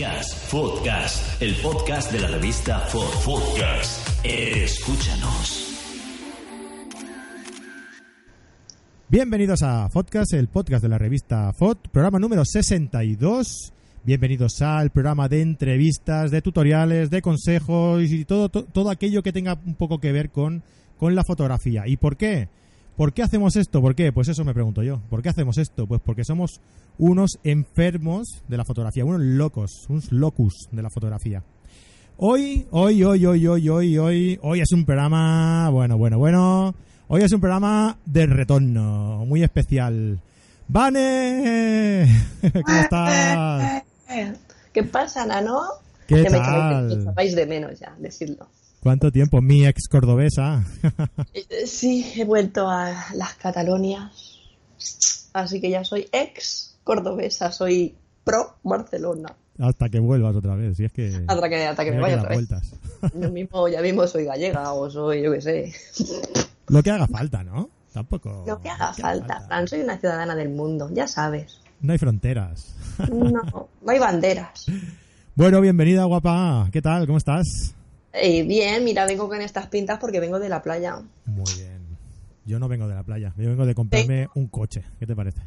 Podcast, podcast, el podcast de la revista Ford Podcast. Escúchanos. Bienvenidos a Podcast, el podcast de la revista FOD, programa número 62. Bienvenidos al programa de entrevistas, de tutoriales, de consejos y todo, to- todo aquello que tenga un poco que ver con, con la fotografía. ¿Y por qué? ¿Por qué hacemos esto? ¿Por qué? Pues eso me pregunto yo. ¿Por qué hacemos esto? Pues porque somos unos enfermos de la fotografía, unos locos, unos locus de la fotografía. Hoy, hoy, hoy, hoy, hoy, hoy, hoy, hoy es un programa, bueno, bueno, bueno. Hoy es un programa de retorno, muy especial. ¡Vane! ¿Cómo estás? ¿Qué pasa, Nano? ¿Qué que me tal? me echabais de menos ya, decirlo. ¿Cuánto tiempo? Mi ex cordobesa. Eh, Sí, he vuelto a las Catalonias. Así que ya soy ex cordobesa, soy pro Barcelona. Hasta que vuelvas otra vez, si es que... Hasta que, hasta que me vaya que otra vez. vueltas. Yo mismo, ya mismo soy gallega o soy, yo qué sé. Lo que haga falta, ¿no? Tampoco... Lo que haga falta, Fran, soy una ciudadana del mundo, ya sabes. No hay fronteras. No, no hay banderas. Bueno, bienvenida, guapa. ¿Qué tal? ¿Cómo estás? Eh, bien, mira, vengo con estas pintas porque vengo de la playa. Muy bien. Yo no vengo de la playa, yo vengo de comprarme un coche. ¿Qué te parece?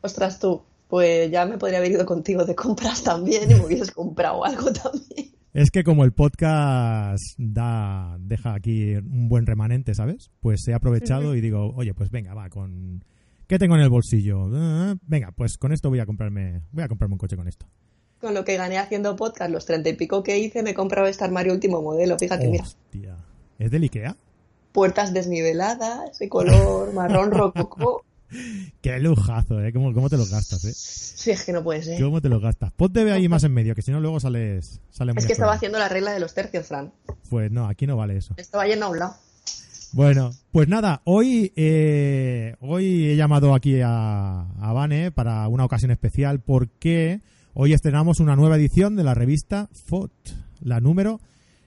Ostras tú, pues ya me podría haber ido contigo de compras también y me hubieras comprado algo también. Es que como el podcast da deja aquí un buen remanente, ¿sabes? Pues he aprovechado y digo, oye, pues venga, va, con ¿qué tengo en el bolsillo? Ah, venga, pues con esto voy a comprarme voy a comprarme un coche con esto. Con lo que gané haciendo podcast, los treinta y pico que hice, me he comprado este armario último modelo. Fíjate, mira, Hostia. ¿Es del Ikea? puertas desniveladas, de color marrón rococó. Qué lujazo, ¿eh? ¿Cómo, cómo te lo gastas, eh? Sí, es que no puede ser. ¿Cómo te lo gastas? Ponte ahí más en medio, que si no luego sales sale Es que estaba haciendo la regla de los tercios, Fran. Pues no, aquí no vale eso. Estaba yendo a un lado. Bueno, pues nada, hoy, eh, hoy he llamado aquí a, a Vane para una ocasión especial porque hoy estrenamos una nueva edición de la revista FOT, la número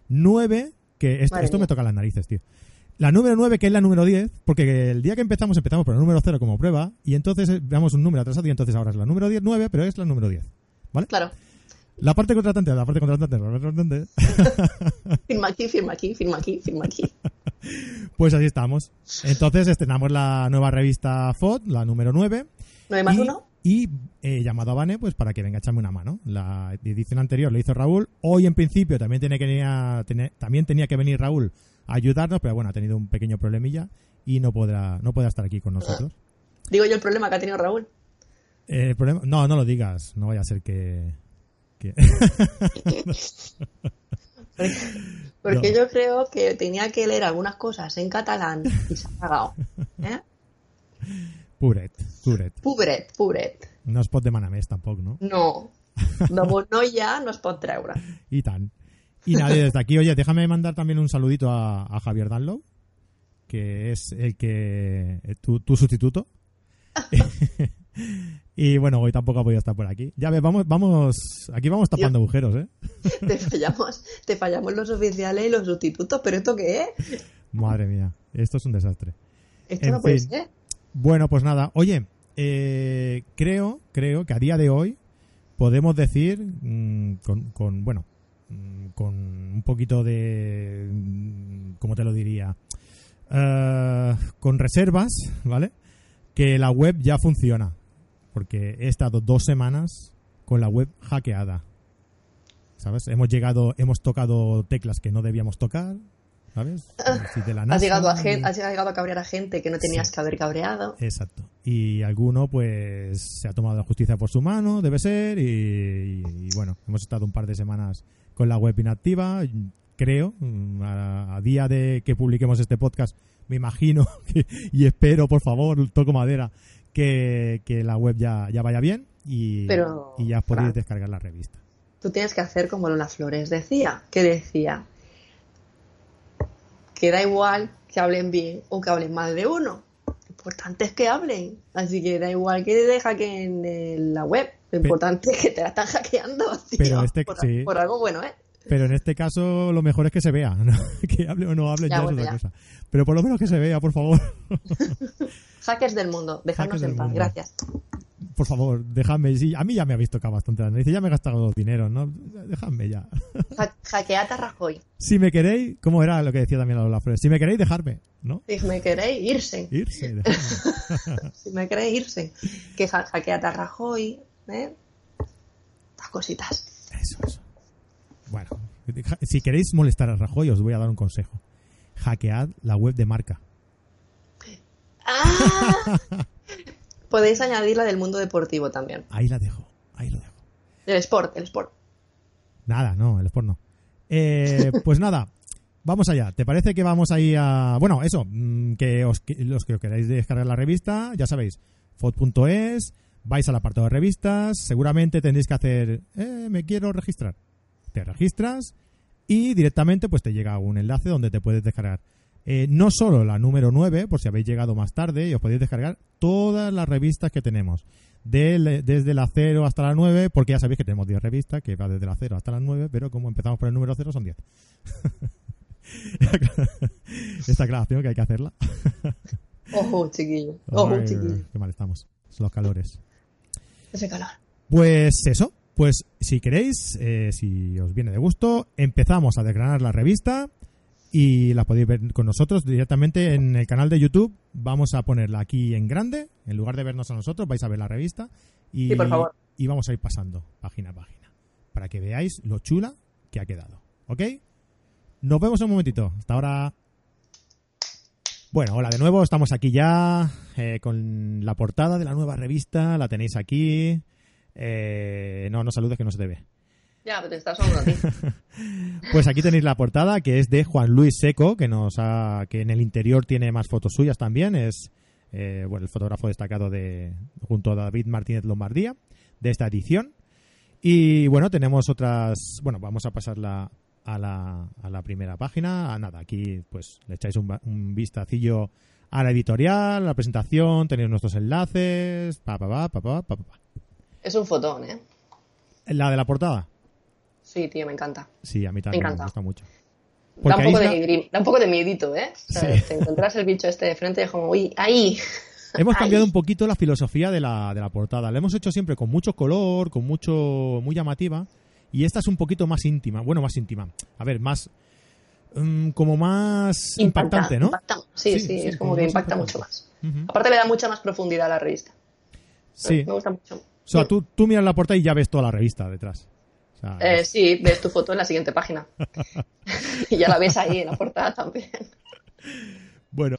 9, que esto, me toca las narices, tío. La número 9, que es la número 10, porque el día que empezamos empezamos por el número 0 como prueba y entonces eh, veamos un número atrasado y entonces ahora es la número 10, 9, pero es la número 10. ¿Vale? Claro. La parte contratante, la parte contratante, la parte contratante. Firma aquí, firma aquí, firma aquí, firma aquí. Pues así estamos. Entonces estrenamos la nueva revista FOD, la número 9. ¿Nueve más y, uno? Y he llamado a Vane pues para que venga a echarme una mano. La edición anterior lo hizo Raúl. Hoy en principio también tenía que venir, también tenía que venir Raúl a ayudarnos, pero bueno, ha tenido un pequeño problemilla y no podrá, no podrá estar aquí con nosotros. Digo yo el problema que ha tenido Raúl. Eh, el problema, no, no lo digas, no vaya a ser que... que- Porque, porque No. yo creo que tenía que leer algunas cosas en catalán y se ha cagado. ¿Eh? Pobret, pobret. Pobret, pobret. No es pot de manamés tampoco, ¿no? No. De no ya no es pot treure. Y tan. Y nada, desde aquí, oye, déjame mandar también un saludito a, a Javier Danlow, que es el que. eh, tu, tu sustituto. y bueno, hoy tampoco ha podido estar por aquí. Ya ves, vamos, vamos, aquí vamos tapando agujeros, ¿eh? Te fallamos, te fallamos los oficiales y los sustitutos, pero ¿esto qué es? Madre mía, esto es un desastre. Esto En no puede ser. Bueno, pues nada, oye, eh, creo, creo que a día de hoy podemos decir mm, con, con, bueno, mm, con un poquito de, mm, ¿cómo te lo diría? Eh, con reservas, ¿vale? Que la web ya funciona, porque he estado dos semanas con la web hackeada. ¿Sabes? Hemos llegado, hemos tocado teclas que no debíamos tocar, ¿sabes? Si de la Has llegado, a y- gen- has llegado a cabrear a gente que no tenías Sí. que haber cabreado. Exacto. Y alguno, pues, se ha tomado la justicia por su mano, debe ser, y, y, bueno, hemos estado un par de semanas con la web inactiva. Creo, mm, a, a día de que publiquemos este podcast, me imagino que- y espero, por favor, toco madera, que, que la web ya, ya vaya bien. y, Pero, y ya podéis descargar la revista. Tú tienes que hacer como Lola Flores decía, que decía que da igual que hablen bien o que hablen mal de uno. Lo importante es que hablen. Así que da igual que te hackeen en la web. Lo importante es que te la están hackeando, tío. Pero este- por, sí. por algo bueno, ¿eh? Pero en este caso lo mejor es que se vea, ¿no? que hable o no hable Ya, ya, es otra cosa. Pero por lo menos que se vea, por favor. Hackers del mundo, dejadnos en paz, mundo. gracias. por favor, dejadme. Sí, a mí ya me habéis tocado bastante la nariz, ya me he gastado dinero, ¿no? Dejadme ya. Ha- hackead a Rajoy. si me queréis, ¿cómo era lo que decía también Lola Flores? Si me queréis, dejarme, ¿no? Si me queréis, irse. Irse. Si me queréis, irse. Que ha- hackead a Rajoy, ¿eh? Estas cositas. Eso, eso. Bueno, si queréis molestar a Rajoy, os voy a dar un consejo. Hackead la web de marca. ¡Ah! Podéis añadir la del mundo deportivo también. Ahí la dejo, ahí lo dejo. El sport, el sport. Nada, no, el sport no. Eh, pues nada, vamos allá. ¿Te parece que vamos ahí a... Bueno, eso, mm, que, os, que los que queráis descargar la revista, ya sabéis, fod.es, vais al apartado de revistas, seguramente tendréis que hacer, eh, me quiero registrar. Te registras y directamente pues te llega un enlace donde te puedes descargar. Eh, no solo la número 9, por si habéis llegado más tarde, y os podéis descargar todas las revistas que tenemos. Del- desde la 0 hasta la 9, porque ya sabéis que tenemos 10 revistas, que va desde la 0 hasta la 9, pero como empezamos por el número 0 son 10. Esta aclaración que hay que hacerla. Ojo, chiquillo. Ojo, Ay, chiquillo. qué mal estamos. Son los calores. Ese calor. Pues eso, pues si queréis, eh, si os viene de gusto, empezamos a desgranar la revista y la podéis ver con nosotros directamente en el canal de YouTube. Vamos a ponerla aquí en grande, en lugar de vernos a nosotros, vais a ver la revista y, Sí, por favor. y vamos a ir pasando página a página para que veáis lo chula que ha quedado. ¿Ok? Nos vemos en un momentito. Hasta ahora. Bueno, hola de nuevo, estamos aquí ya eh, con la portada de la nueva revista, la tenéis aquí. Eh, no, no saludes que no se te ve. Ya, pero te estás sonando a ti. Pues aquí tenéis la portada que es de Juan Luis Seco, que nos ha, que en el interior tiene más fotos suyas también. Es eh, bueno, el fotógrafo destacado de junto a David Martínez Lombardía de esta edición. Y bueno, tenemos otras. Bueno, vamos a pasarla a la, a la primera página. Ah, nada, aquí pues le echáis un, vistacillo a la editorial, a la presentación, tenéis nuestros enlaces. Pa, pa, pa, pa, pa, pa, pa, pa. Es un fotón, ¿eh? La de la portada. Sí, tío, me encanta. Sí, a mí también me, encanta. gusta mucho. Da un, poco de grim- da un poco de miedito, ¿eh? O sea, Sí. Te encuentras el bicho este de frente y es como, uy, ahí. Hemos cambiado un poquito la filosofía de la, de la portada. La hemos hecho siempre con mucho color, con mucho muy llamativa. Y esta es un poquito más íntima. Bueno, más íntima. A ver, más. mm, como más Impacta- impactante, ¿no? impacta. Sí, Sí, es como como que impacta impactante. mucho más. Aparte le da mucha más profundidad a la revista. Sí. Me gusta mucho. O sea, tú, tú miras la portada y ya ves toda la revista detrás. O sea, Eh, sí, ves tu foto en la siguiente página. y ya la ves ahí en la portada también. Bueno.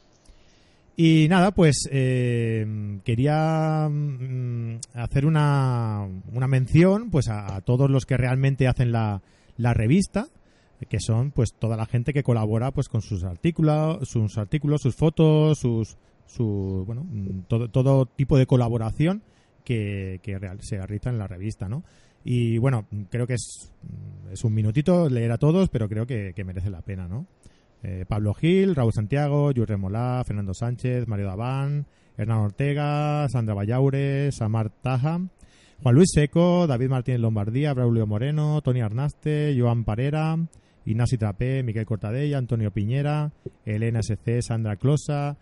Y nada, pues eh, quería mm, hacer una, una mención pues a, a todos los que realmente hacen la, la revista, que son pues toda la gente que colabora pues con sus artículos, sus artículos, sus fotos, sus su bueno, mm, todo, todo tipo de colaboración que, que se realiza en la revista, ¿no? Y bueno, creo que es, es un minutito leer a todos, pero creo que, merece la pena, ¿no? Eh, Pablo Gil, Raúl Santiago, Yurre Molá, Fernando Sánchez, Mario Daván, Hernán Ortega, Sandra Vallaure, Samar Taja, Juan Luis Seco, David Martínez Lombardía, Braulio Moreno, Tony Arnaste, Joan Parera, Ignasi Trapé, Miguel Cortadella, Antonio Piñera, Elena SC, Sandra Closa,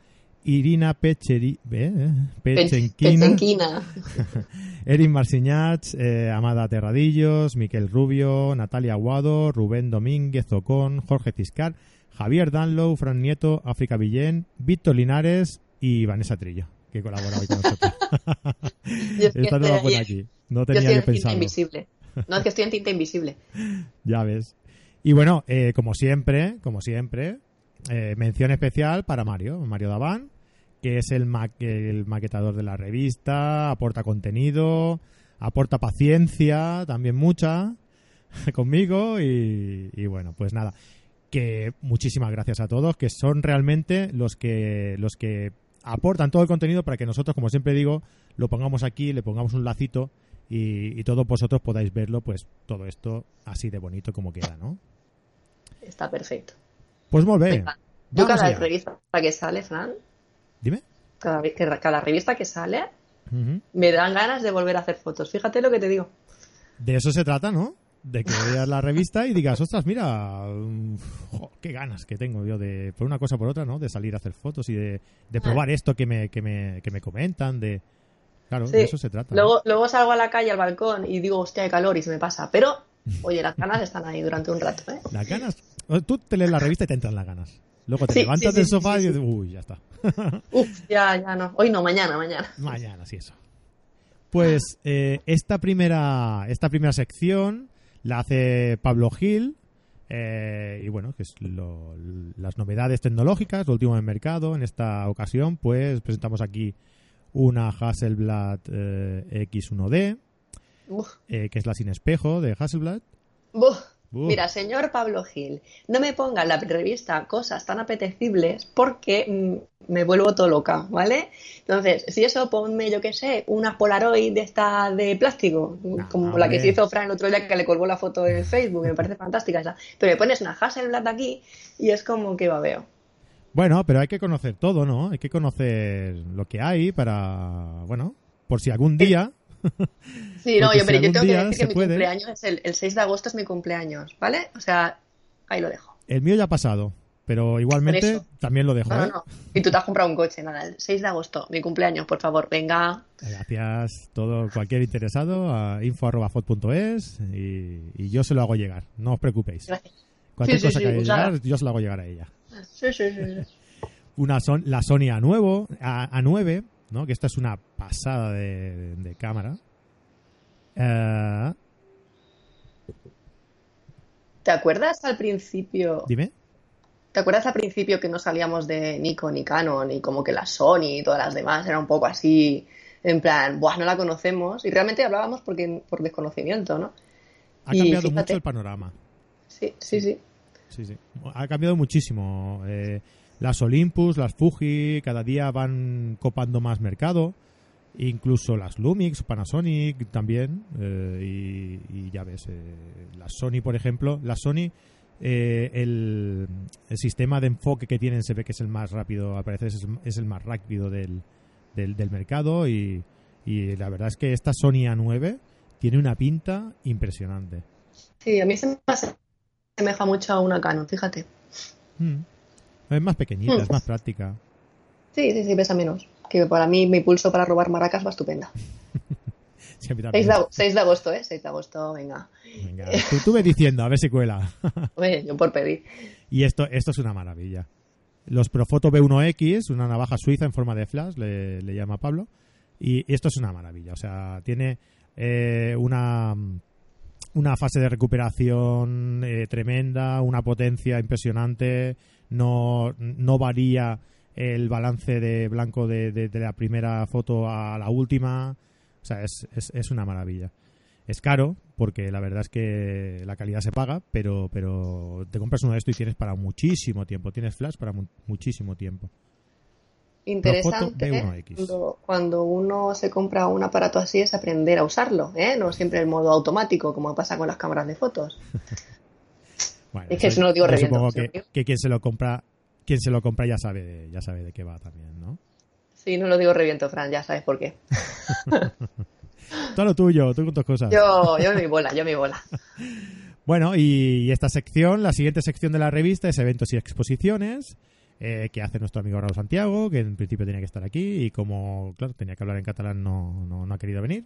Irina Pecheri, eh. Erin Marciñach, eh, Amada Terradillos, Miquel Rubio, Natalia Aguado, Rubén Domínguez Ocón, Jorge Ciscar, Javier Danlow, Fran Nieto, África Villén, Víctor Linares y Vanessa Trillo, que colabora hoy con nosotros. Esta no la estoy pone aquí. No Yo tenía estoy yo en tinta pensado. invisible. No, es que estoy en tinta invisible. Ya ves. Y bueno, eh, como siempre, como siempre, eh, mención especial para Mario, Mario Daván, que es el, ma- el maquetador de la revista, aporta contenido, aporta paciencia, también mucha, conmigo y, y bueno, pues nada, que muchísimas gracias a todos, que son realmente los que los que aportan todo el contenido para que nosotros, como siempre digo, lo pongamos aquí, le pongamos un lacito y, y todos vosotros podáis verlo, pues todo esto así de bonito como queda, ¿no? Está perfecto. Pues. Venga. Yo cada revista que sale, Fran, Dime. cada, cada revista que sale, me dan ganas de volver a hacer fotos. Fíjate lo que te digo. De eso se trata, ¿no? De que veas la revista y digas, ostras, mira, jo, qué ganas que tengo yo de, por una cosa o por otra, ¿no? De salir a hacer fotos y de, de probar esto que me, que me, que me comentan, de... Claro, Sí. de eso se trata. ¿no? Luego, luego salgo a la calle, al balcón, y digo, hostia, hay calor, y se me pasa. Pero, oye, las ganas están ahí durante un rato, ¿eh? Las ganas. Tú te lees la revista y te entran las ganas. Luego te Sí, levantas sí, del sofá y dices, uy, ya está. Uf, ya, ya no. Hoy no, mañana, mañana. Mañana, sí, eso. Pues eh, esta primera esta primera sección la hace Pablo Gil. eh, y bueno, que es lo- las novedades tecnológicas, lo último en el mercado. En esta ocasión, pues presentamos aquí una Hasselblad eh, X1D, Uf, eh, que es la sin espejo de Hasselblad. uf. Mira, señor Pablo Gil, no me ponga en la revista cosas tan apetecibles porque mm, me vuelvo todo loca, ¿vale? Entonces, si eso, ponme, yo qué sé, una Polaroid de esta de plástico, No, como la que se hizo Fran el otro día que le colgó la foto en Facebook, me parece fantástica esa. Pero me pones una Hasselblad aquí y es como que babeo. Bueno, pero hay que conocer todo, ¿no? Hay que conocer lo que hay para, bueno, por si algún día Sí, no, yo, si pero yo algún tengo que decir que mi puede. cumpleaños es el, el 6 de agosto es mi cumpleaños, ¿vale? O sea, ahí lo dejo. el mío ya ha pasado, pero igualmente también lo dejo, No, no, ¿eh? no. Y tú te has comprado un coche, nada, el 6 de agosto, mi cumpleaños, por favor, venga. Gracias todo cualquier interesado a info@fot.es y, y yo se lo hago llegar, no os preocupéis. Gracias. Cualquier Sí, sí, cosa sí, que haya usada. llegar, yo se lo hago llegar a ella. Sí, sí, sí. sí. Una son, la Sony A9, A, A9, ¿no? Que esta es una pasada de, de cámara. Eh, ¿Te acuerdas al principio? dime. ¿Te acuerdas al principio que no salíamos de Nikon ni Canon y como que la Sony y todas las demás era un poco así, en plan, buah, no la conocemos? Y realmente hablábamos porque, por desconocimiento, ¿no? Ha Y cambiado fíjate. mucho el panorama. Sí, sí, sí. Sí, sí. Ha cambiado muchísimo. Eh, las Olympus, las Fuji, cada día van copando más mercado. Incluso las Lumix, Panasonic también. eh, y, y ya ves, eh, la Sony, por ejemplo. La Sony, eh, el, el sistema de enfoque que tienen se ve que es el más rápido, al parecer es, es el más rápido del, del, del mercado. Y, y la verdad es que esta Sony A9 tiene una pinta impresionante. Sí, a mí se me asemeja mucho a una Canon, fíjate. Mm. Es más pequeñita, Mm. es más práctica. Sí, sí, sí, pesa menos. Que para mí mi pulso para robar maracas va estupenda. Sí, a mí 6 también. de, ag- 6 de agosto, ¿eh? 6 de agosto, venga. Venga, tú, tú ve diciendo, a ver si cuela. Oye, yo por pedir. y esto, esto es una maravilla. Los Profoto B1X, una navaja suiza en forma de flash, le, le llama Pablo. Y esto es una maravilla. O sea, tiene eh, una, una fase de recuperación eh, tremenda, una potencia impresionante. No, no varía el balance de blanco de, de- la primera foto a la última. O sea, es, es, es una maravilla. Es caro, porque la verdad es que la calidad se paga, pero, pero te compras uno de esto y tienes para muchísimo tiempo. Tienes flash para mu- muchísimo tiempo. Interesante. Profoto. B1X. Cuando, cuando uno se compra un aparato así es aprender a usarlo, ¿eh? No siempre el modo automático, como pasa con las cámaras de fotos. Bueno, Es que eso no lo digo reviento, Supongo ¿sí? que, quien se lo compra, quien se lo compra ya sabe, de- ya sabe de qué va también, ¿no? Sí, no lo digo reviento, Fran, ya sabes por qué. Todo lo tuyo, tú con tus cosas. Yo, yo mi bola, yo mi bola. Bueno, y esta sección, la siguiente sección de la revista es eventos y exposiciones eh, que hace nuestro amigo Raúl Santiago, que en principio tenía que estar aquí y como, claro, tenía que hablar en catalán, no, no, no ha querido venir.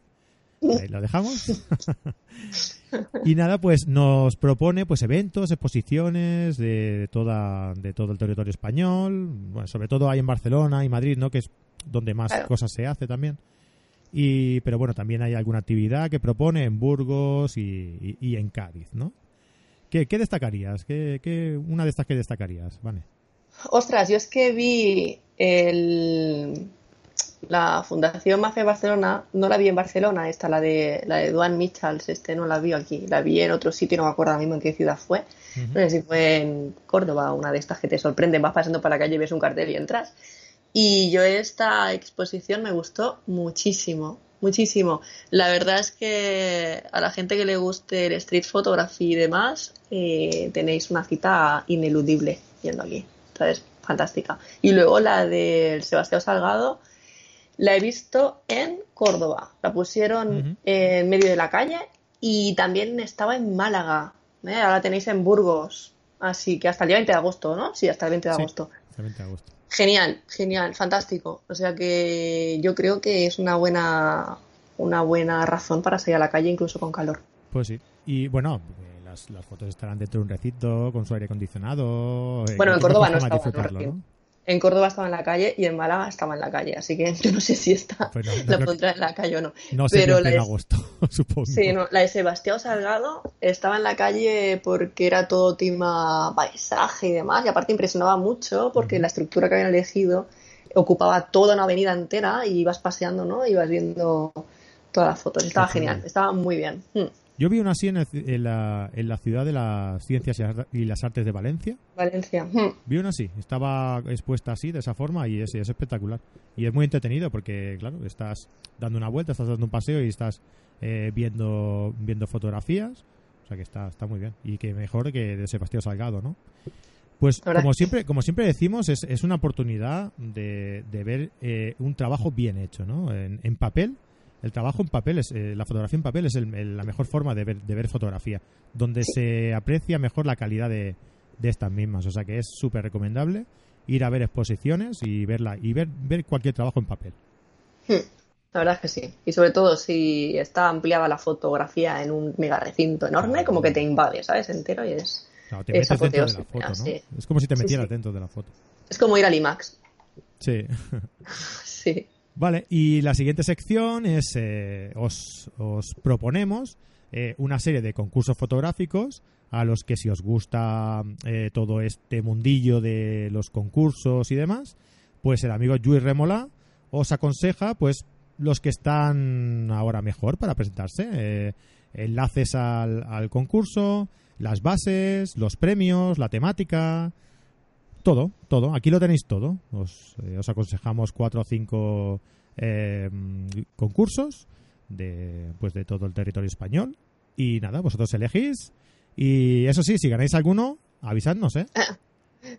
Ahí lo dejamos. y nada, pues nos propone pues eventos, exposiciones de toda de todo el territorio español, bueno, sobre todo hay en Barcelona y Madrid, ¿no? Que es donde más Claro. cosas se hace también. Y, pero bueno, también hay alguna actividad que propone en Burgos y, y- y en Cádiz, ¿no? ¿Qué, qué destacarías? ¿Qué, qué- una de estas que destacarías? Vale. Ostras, yo es que vi el, la Fundación Mafe Barcelona, no la vi en Barcelona, esta, la de, la de Duan Michals, este no la vi aquí, la vi en otro sitio, no me acuerdo ahora mismo en qué ciudad fue. No sé si fue en Córdoba, una de estas que te sorprenden, vas pasando por la calle y ves un cartel y entras. Y yo esta exposición me gustó muchísimo, muchísimo. La verdad es que a la gente que le guste el street photography y demás, eh, tenéis una cita ineludible yendo aquí. Entonces, fantástica. Y luego la del Sebastián Salgado, la he visto en Córdoba. La pusieron en medio de la calle y también estaba en Málaga. ¿eh? Ahora tenéis en Burgos. Así que hasta el día 20 de agosto, ¿no? Sí, hasta el 20 de agosto. el 20 de agosto. Genial, genial, fantástico. O sea que yo creo que es una buena, una buena razón para salir a la calle incluso con calor. Pues sí. Y bueno, las, las fotos estarán dentro de un recinto con su aire acondicionado. eh, Bueno, en Córdoba no estaba en un. En Córdoba estaba en la calle y en Málaga estaba en la calle, así que yo no sé si está Pues no, no la creo pondrá en la calle o no. No sé Pero en la de- agosto, supongo. Sí, no, la de Sebastián Salgado estaba en la calle porque era todo tema paisaje y demás, y aparte impresionaba mucho porque la estructura que habían elegido ocupaba toda una avenida entera y ibas paseando, ¿no? Ibas viendo todas las fotos. Estaba Qué genial, genial. estaba muy bien. Mm. Yo vi una así en, el- en la, en la ciudad de las ciencias y las artes de Valencia. Valencia. Mm. Vi una así, estaba expuesta así, de esa forma, y es, es espectacular. Y es muy entretenido porque, claro, estás dando una vuelta, estás dando un paseo y estás eh, viendo, viendo fotografías. O sea que está, está muy bien. Y que mejor que de Sebastián Salgado, ¿no? Pues como siempre, como siempre decimos, es, es una oportunidad de, de ver eh, un trabajo bien hecho, ¿no? En, en papel, el trabajo en papel, es eh, la fotografía en papel es el- el- la mejor forma de ver, de ver fotografía, donde se aprecia mejor la calidad de, de estas mismas. O sea que es súper recomendable ir a ver exposiciones y verla y ver, ver cualquier trabajo en papel. Mm. La verdad es que sí. Y sobre todo si está ampliada la fotografía en un mega recinto enorme, Claro. como que te invade, ¿sabes? Entero y es... Claro, te Es metes dentro de la foto, ¿no? sí. Es como si te metieras sí. dentro de la foto. Es como ir al IMAX. Sí. Sí. Vale, y la siguiente sección es, eh, os, os proponemos eh, una serie de concursos fotográficos a los que si os gusta eh, todo este mundillo de los concursos y demás, pues el amigo Luis Remolá os aconseja pues los que están ahora mejor para presentarse. eh, enlaces al, al concurso, las bases, los premios, la temática, todo, todo. Aquí lo tenéis todo. Os, eh, os aconsejamos cuatro o cinco eh, concursos de, pues de todo el territorio español. Y nada, vosotros elegís. Y eso sí, si ganáis alguno, avisadnos, ¿eh?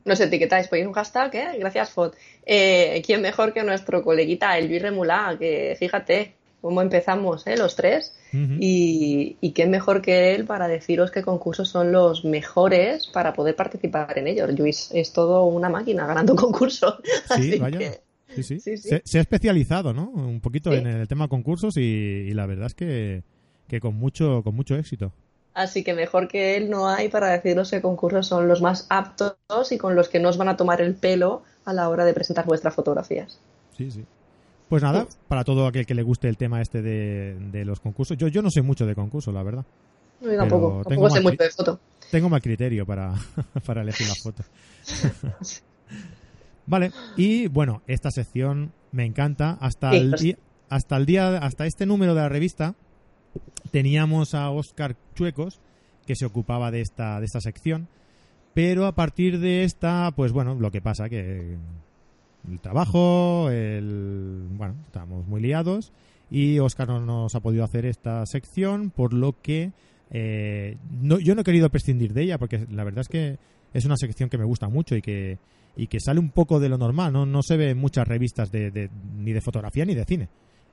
Nos etiquetáis, ponéis un hashtag, ¿eh? Gracias, Fot. Eh, ¿Quién mejor que nuestro coleguita, el Remulá? Que fíjate cómo empezamos, ¿eh? Los tres. Y, y quién mejor que él para deciros qué concursos son los mejores para poder participar en ellos. Luis es todo una máquina ganando concursos. Sí, vaya. que- Sí, sí. Sí, sí. Se, se ha especializado, ¿no? Un poquito en el tema concursos y, y la verdad es que, que con mucho con mucho éxito. Así que mejor que él no hay para deciros qué concursos son los más aptos y con los que no os van a tomar el pelo a la hora de presentar vuestras fotografías. Sí, sí. Pues nada, para todo aquel que le guste el tema este de, de los concursos. Yo, yo no sé mucho de concursos, la verdad. Yo tampoco, tengo tampoco sé más mucho de foto. Tengo mal criterio para, para elegir la foto. vale, y bueno, esta sección me encanta. Hasta Sí, el pues- día, hasta el día, hasta este número de la revista, teníamos a Oscar Chuecos, que se ocupaba de esta, de esta sección. Pero a partir de esta, pues bueno, lo que pasa que el trabajo, el bueno, estamos muy liados y Oscar no nos ha podido hacer esta sección, por lo que eh, no, yo no he querido prescindir de ella porque la verdad es que es una sección que me gusta mucho y que y que sale un poco de lo normal, no, no se ve en muchas revistas de, ni de fotografía ni de cine.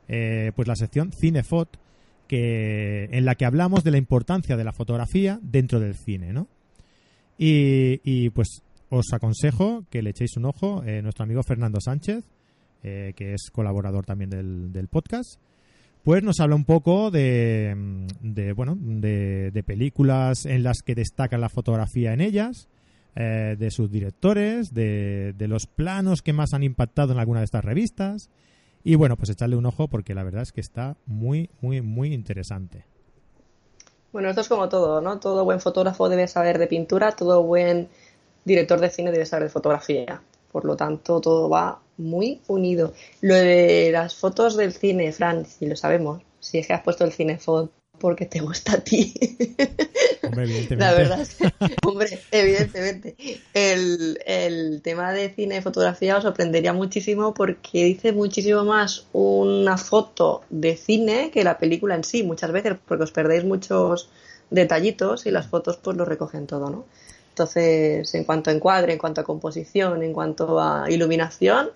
Eh, pues la sección Cinefot, que, en la que hablamos de la importancia de la fotografía dentro del cine, ¿no? Y, y, pues os aconsejo que le echéis un ojo eh, nuestro amigo Fernando Sánchez, eh, que es colaborador también del, del podcast, pues nos habla un poco de, mm, de bueno, de, de películas en las que destaca la fotografía en ellas, eh, de sus directores, de, de los planos que más han impactado en alguna de estas revistas. Y bueno, pues echarle un ojo porque la verdad es que está muy, muy, muy interesante. Bueno, esto es como todo, ¿no? Todo buen fotógrafo debe saber de pintura, todo buen director de cine debe saber de fotografía. Por lo tanto, todo va muy unido. Lo de las fotos del cine, Fran, si lo sabemos, si es que has puesto el cinefot porque te gusta a ti. Hombre, evidentemente. La verdad es que, hombre, evidentemente. El, el tema de cine y fotografía os sorprendería muchísimo porque dice muchísimo más una foto de cine que la película en sí, muchas veces, porque os perdéis muchos detallitos y las fotos pues lo recogen todo, ¿no? Entonces, en cuanto a encuadre, en cuanto a composición, en cuanto a iluminación,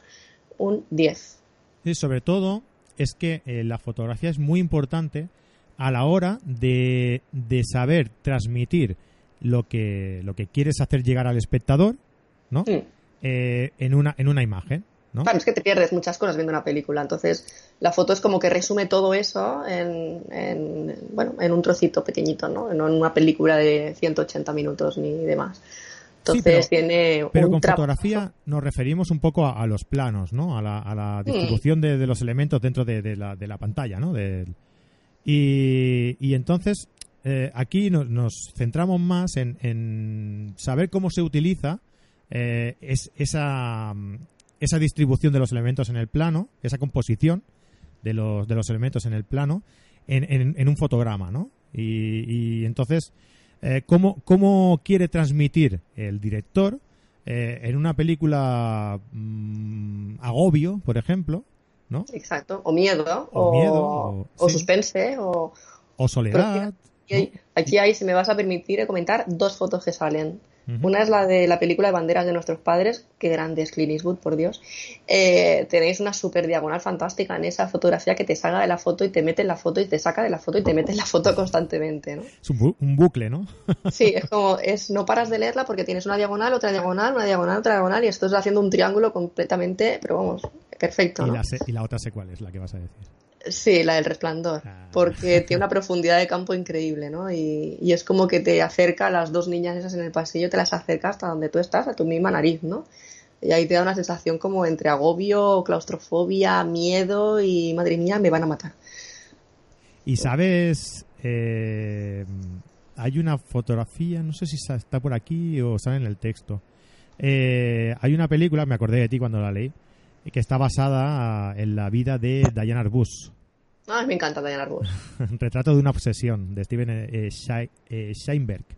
un 10. Y sobre todo es que eh, la fotografía es muy importante a la hora de, de saber transmitir lo que, lo que quieres hacer llegar al espectador, ¿no? Mm. Eh, en, una, en una imagen, ¿no? Claro, es que te pierdes muchas cosas viendo una película. Entonces, la foto es como que resume todo eso en, en, bueno, en un trocito pequeñito, ¿no? No en una película de 180 minutos ni demás. Sí, Entonces pero- tiene Pero un con fotografía nos referimos un poco a, a los planos, ¿no? A la, a la Mm. distribución de, de los elementos dentro de, de la, de la pantalla, ¿no? Y, y entonces eh, aquí nos, nos centramos más en, en saber cómo se utiliza eh, es- esa, esa distribución de los elementos en el plano, esa composición de los, de los elementos en el plano en, en- en un fotograma, ¿no? Y, y entonces, eh, ¿cómo, ¿cómo quiere transmitir el director eh, en una película mm, agobio, por ejemplo, ¿no? Exacto, o miedo, O o, miedo, o, o- sí. suspense, o... O soledad. Aquí aquí hay, si me vas a permitir comentar, dos fotos que salen. Una es la de la película de Banderas de nuestros padres, qué grande es Clint Eastwood, por Dios. Eh, tenéis una super diagonal fantástica en esa fotografía que te salga de la foto y te mete en la foto y te saca de la foto y te mete en la foto constantemente, ¿no? Es un, bu- un bucle, ¿no? Sí, es como, es, no paras de leerla porque tienes una diagonal, otra diagonal, una diagonal, otra diagonal y estás haciendo un triángulo completamente, pero vamos, perfecto, y, la, y la otra sé cuál es la que vas a decir. Sí, la del resplandor, Ah. porque tiene una profundidad de campo increíble, ¿no? Y, y es como que te acerca a las dos niñas esas en el pasillo, te las acerca hasta donde tú estás, a tu misma nariz, ¿no? Y ahí te da una sensación como entre agobio, claustrofobia, miedo y madre mía, me van a matar. Y sabes, eh, hay una fotografía, no sé si está por aquí o sale en el texto. Eh, hay una película, me acordé de ti cuando la leí, que está basada en la vida de Diana Arbus. Ay, me encanta Diana Arbus. Retrato de una obsesión, de Steven eh, eh, Sheinberg. De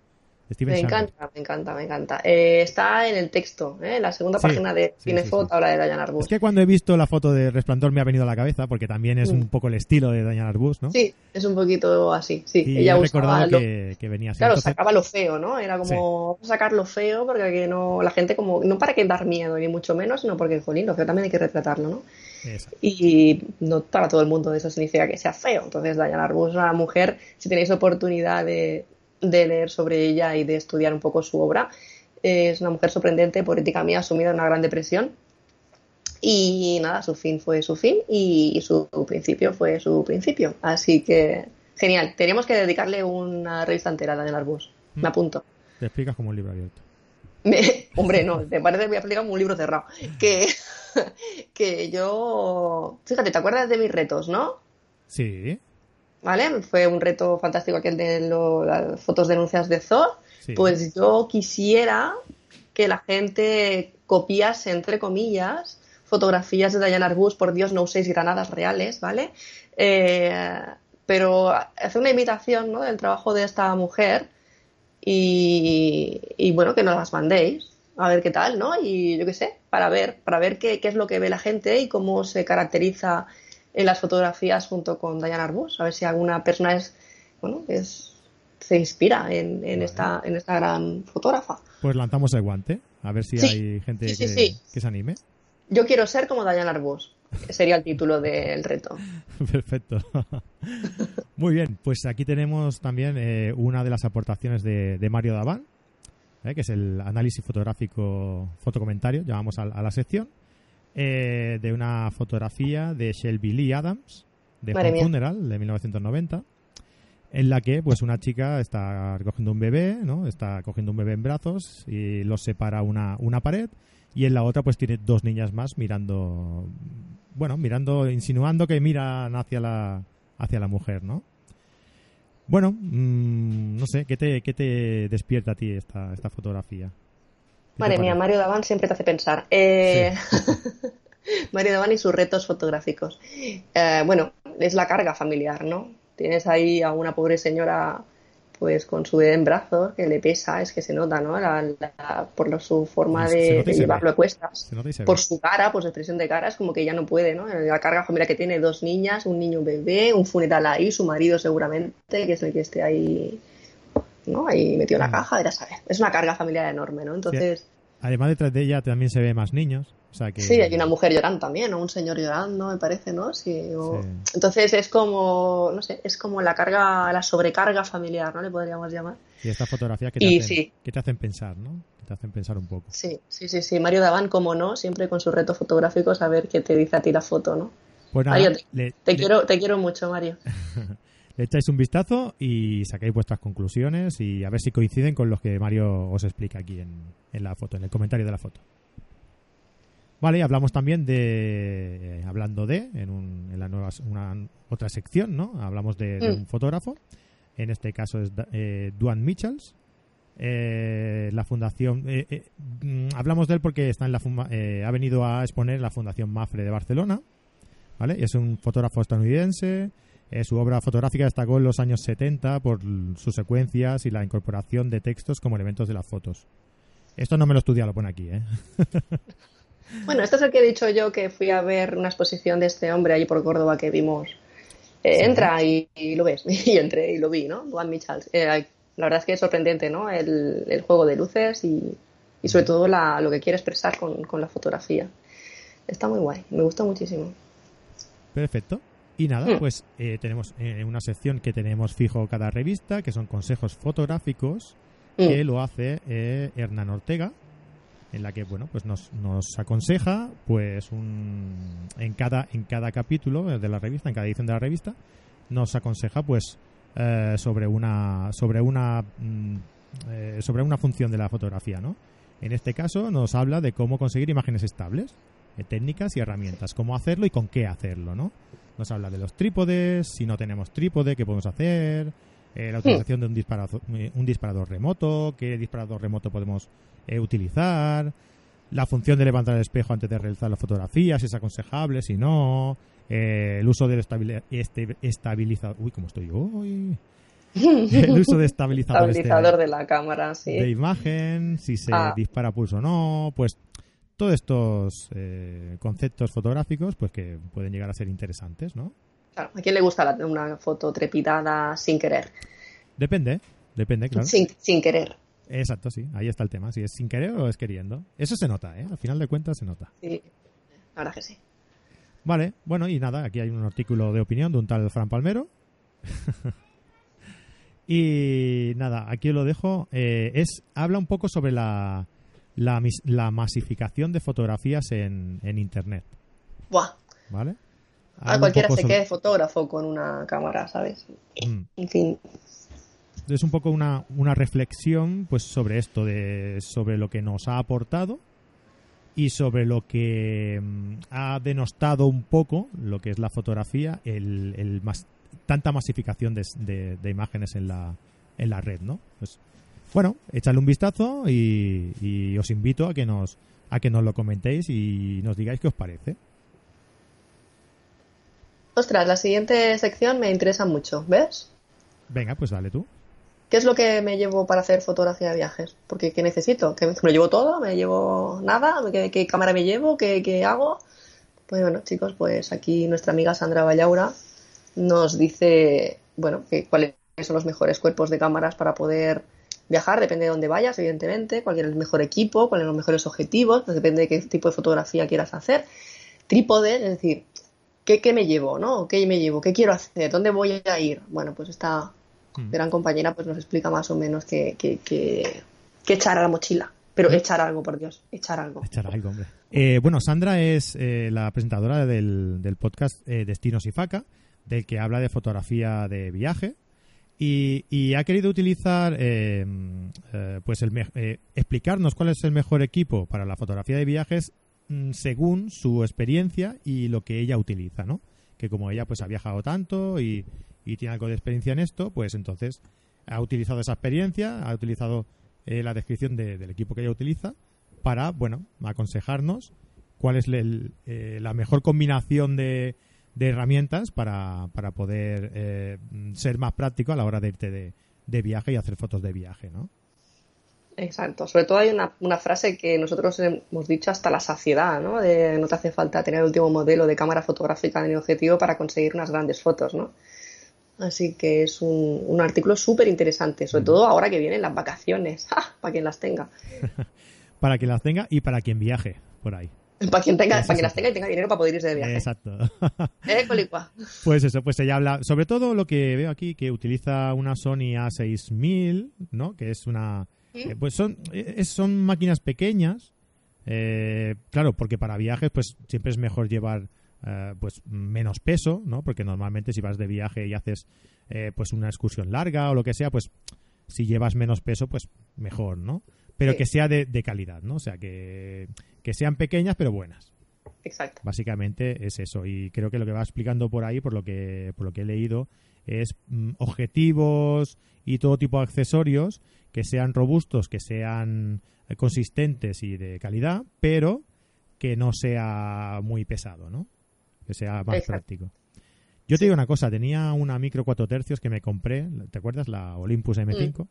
Steven Me encanta, me encanta, me encanta. Eh, está en el texto, ¿eh? la segunda Sí, página de sí, Cinefot sí, sí. habla de Diana Arbus. Es que cuando he visto la foto de Resplandor me ha venido a la cabeza, porque también es Mm. un poco el estilo de Diana Arbus, ¿no? Sí, es un poquito así, sí. Y Ella usaba lo- que, que venía así. Claro, Entonces- sacaba lo feo, ¿no? Era como vamos a sacar lo feo porque que no la gente como no para que dar miedo ni mucho menos, sino porque jolín, lo feo también hay que retratarlo, ¿no? Exacto. Y no para todo el mundo eso significa que sea feo. Entonces, Diana Arbus es una mujer, si tenéis oportunidad de, de leer sobre ella y de estudiar un poco su obra, eh, es una mujer sorprendente, política mía, sumida en una gran depresión. Y nada, su fin fue su fin y su principio fue su principio. Así que, genial. Teníamos que dedicarle una revista entera a Diana Arbus. Me apunto. Te explicas como un libro abierto. Me- hombre, no, te parece que voy a explicar como un libro cerrado. Que, que yo. Fíjate, ¿te acuerdas de mis retos, no? Sí, ¿Vale? Fue un reto fantástico aquel de lo- las fotos denuncias de sí. Pues yo quisiera que la gente copiase, entre comillas, fotografías de Diana Arbus, por Dios, no uséis granadas reales, ¿vale? Eh, pero hacer una imitación ¿no? del trabajo de esta mujer y, y, bueno, que nos las mandéis a ver qué tal, ¿no? Y yo qué sé, para ver, para ver qué, qué es lo que ve la gente y cómo se caracteriza en las fotografías junto con Diana Arbus, a ver si alguna persona es, bueno, es, se inspira en, en esta, en esta gran fotógrafa. Pues lanzamos el guante, a ver si Sí. hay gente Sí, sí, que, se anime. Yo quiero ser como Diana Arbus, sería el título del reto. Perfecto. Muy bien, pues aquí tenemos también eh, una de las aportaciones de, de Mario Daván, eh, que es el análisis fotográfico fotocomentario, llamamos a, a la sección, eh, de una fotografía de Shelby Lee Adams, de Home. Funeral, de 1990, en la que pues una chica está recogiendo un bebé, ¿no? Está cogiendo un bebé en brazos y los separa una, una pared y en la otra pues tiene dos niñas más mirando, bueno, mirando, insinuando que miran hacia la, hacia la mujer, ¿no? Bueno, mm, no sé, ¿qué te, ¿qué te despierta a ti esta, esta fotografía? ¿Qué te Madre mía? Mario Daván siempre te hace pensar. Eh, Mario Daván y sus retos fotográficos. Eh, bueno, es la carga familiar, ¿no? tienes ahí a una pobre señora pues con su bebé en brazos que le pesa, es que se nota, ¿no? La, la- por lo- su forma de, llevarlo a cuestas. Por su cara, por su expresión de cara, es como que ya no puede, ¿no? La carga familiar que tiene, dos niñas, un niño bebé, un funeral ahí, su marido seguramente, que es el que esté ahí, ¿no? Ahí metido en la Mm. caja, verás a ver. Es una carga familiar enorme, ¿no? Entonces, Además, detrás de ella también se ve más niños. O sea que... sí, hay una mujer llorando también, o un señor llorando, me parece, ¿no? Sí, o- Sí. Entonces es como, no sé, es como la carga, la sobrecarga familiar, ¿no? Le podríamos llamar. Y estas fotografías que te, Y hacen, sí. que te hacen pensar, ¿no? Que te hacen pensar un poco. Sí, sí, sí, sí. Mario Daván, como no, siempre con sus retos fotográficos, a ver qué te dice a ti la foto, ¿no? Pues nada, Mario, te, le, te le- quiero, te quiero mucho, Mario. le echáis un vistazo y sacáis vuestras conclusiones y a ver si coinciden con los que Mario os explica aquí en, en la foto, en el comentario de la foto. Vale, y hablamos también de, eh, hablando de, en, un- en la nueva, una, otra sección, ¿no? Hablamos de, de Mm. un fotógrafo, en este caso es eh, Duane Michels, eh, la fundación, eh, mm, hablamos de él porque está en la fuma- ha venido a exponer la Fundación Mafre de Barcelona, ¿vale? Es un fotógrafo estadounidense, eh, su obra fotográfica destacó en los años 70 por sus secuencias y la incorporación de textos como elementos de las fotos. Esto no me lo he estudiado, lo pone aquí, ¿eh? Bueno, este es el que he dicho yo que fui a ver una exposición de este hombre allí por Córdoba que vimos. Eh, Sí. Entra y, y lo ves. Y entré y lo vi, ¿no? Juan Michals. Eh, la verdad es que es sorprendente, ¿no? El, el juego de luces y, y sobre todo la, lo que quiere expresar con, con la fotografía. Está muy guay, me gustó muchísimo. Perfecto. Y nada, Mm. pues eh, tenemos eh, una sección que tenemos fijo cada revista, que son consejos fotográficos, que lo hace eh, Hernán Ortega, en la que bueno, pues nos, nos aconseja, pues un, en cada en cada capítulo de la revista, en cada edición de la revista, nos aconseja pues eh, sobre una sobre una mm, eh, sobre una función de la fotografía, ¿no? En este caso nos habla de cómo conseguir imágenes estables, eh, técnicas y herramientas, cómo hacerlo y con qué hacerlo, ¿no? Nos habla de los trípodes, si no tenemos trípode, qué podemos hacer, eh, la utilización de un disparador, eh, un disparador remoto, qué disparador remoto podemos eh, utilizar, la función de levantar el espejo antes de realizar la fotografía, si es aconsejable, si no, eh, el uso del estabili- este- estabilizador, uy, ¿cómo estoy hoy? el uso de estabilizadores de- Estabilizador de la cámara, sí. de imagen, si se Ah. dispara pulso o no, pues todos estos eh, conceptos fotográficos pues que pueden llegar a ser interesantes, ¿no? Claro, ¿A quién le gusta la- una foto trepidada sin querer? Depende, depende, claro. Sin, sin querer. Exacto, sí, ahí está el tema, si es sin querer o es queriendo. Eso se nota, ¿eh? Al final de cuentas se nota. Sí, la verdad que sí. Vale, bueno, y nada, aquí hay un artículo de opinión de un tal Fran Palmero. y nada, aquí lo dejo. Eh, es Habla un poco sobre la, la, la masificación de fotografías en, en Internet, Buah, ¿vale? a cualquiera se quede fotógrafo con una cámara, ¿sabes? Mm. En fin, es un poco una, una reflexión pues sobre esto de sobre lo que nos ha aportado y sobre lo que mm, ha denostado un poco lo que es la fotografía el, el mas- tanta masificación de, de- de imágenes en la en la red no pues bueno echadle un vistazo y, y os invito a que nos a que nos lo comentéis y nos digáis qué os parece ostras, la siguiente sección me interesa mucho, ¿ves? venga pues dale tú ¿Qué es lo que me llevo para hacer fotografía de viajes? Porque ¿qué necesito? ¿Que me lo llevo todo? ¿Me llevo nada? ¿Qué, qué cámara me llevo? ¿Qué, qué hago? Pues bueno, chicos, pues aquí nuestra amiga Sandra Vallaura nos dice, bueno, que cuáles son los mejores cuerpos de cámaras para poder viajar, depende de dónde vayas, evidentemente, cuál es el mejor equipo, cuáles son los mejores objetivos, pues depende de qué tipo de fotografía quieras hacer. Trípode, es decir, ¿qué, qué me llevo, no? ¿Qué me llevo? ¿Qué quiero hacer? ¿Dónde voy a ir? Bueno, pues esta Mm. gran compañera pues nos explica más o menos qué, qué, qué- qué echar a la mochila. Pero echar algo, por Dios, echar algo. Echar algo, hombre. Eh, bueno, Sandra es eh, la presentadora del, del podcast eh, Destinos y Faca, del que habla de fotografía de viaje. Y, y ha querido utilizar, eh, eh, pues, el eh, explicarnos cuál es el mejor equipo para la fotografía de viajes mm, según su experiencia y lo que ella utiliza, ¿no? Que como ella, pues, ha viajado tanto y, y tiene algo de experiencia en esto, pues entonces ha utilizado esa experiencia, ha utilizado eh, la descripción de- del equipo que ella utiliza para, bueno, aconsejarnos cuál es el- eh, la mejor combinación de, de herramientas para, para poder eh, ser más práctico a la hora de irte de, de viaje y hacer fotos de viaje, ¿no? Exacto. Sobre todo hay una, una, frase que nosotros hemos dicho hasta la saciedad, ¿no? De no te hace falta tener el último modelo de cámara fotográfica en el objetivo para conseguir unas grandes fotos, ¿no? Así que es un, un artículo súper interesante, sobre todo ahora que vienen las vacaciones, para quien las tenga. para quien las tenga y para quien viaje por ahí. Para quien, tenga, para quien las tenga y tenga dinero para poder irse de viaje. Exacto. ¿Eh, pues eso, pues ella habla, sobre todo lo que veo aquí, que utiliza una Sony A6000, ¿no? Que es una... Eh, pues son, eh, son máquinas pequeñas, eh, claro, porque para viajes pues siempre es mejor llevar eh, pues menos peso, ¿no? Porque normalmente si vas de viaje y haces eh, pues una excursión larga o lo que sea, pues si llevas menos peso, pues mejor, ¿no? Pero Sí. que sea de, de calidad, ¿no? O sea, que, que sean pequeñas pero buenas. Exacto. Básicamente es eso. Y creo que lo que va explicando por ahí, por lo que, por lo que he leído, es mm, objetivos y todo tipo de accesorios que sean robustos, que sean eh, consistentes y de calidad, pero que no sea muy pesado, ¿no? Que sea más Exacto. práctico. Yo te digo una cosa, tenía una micro 4 tercios que me compré, ¿te acuerdas? La Olympus M5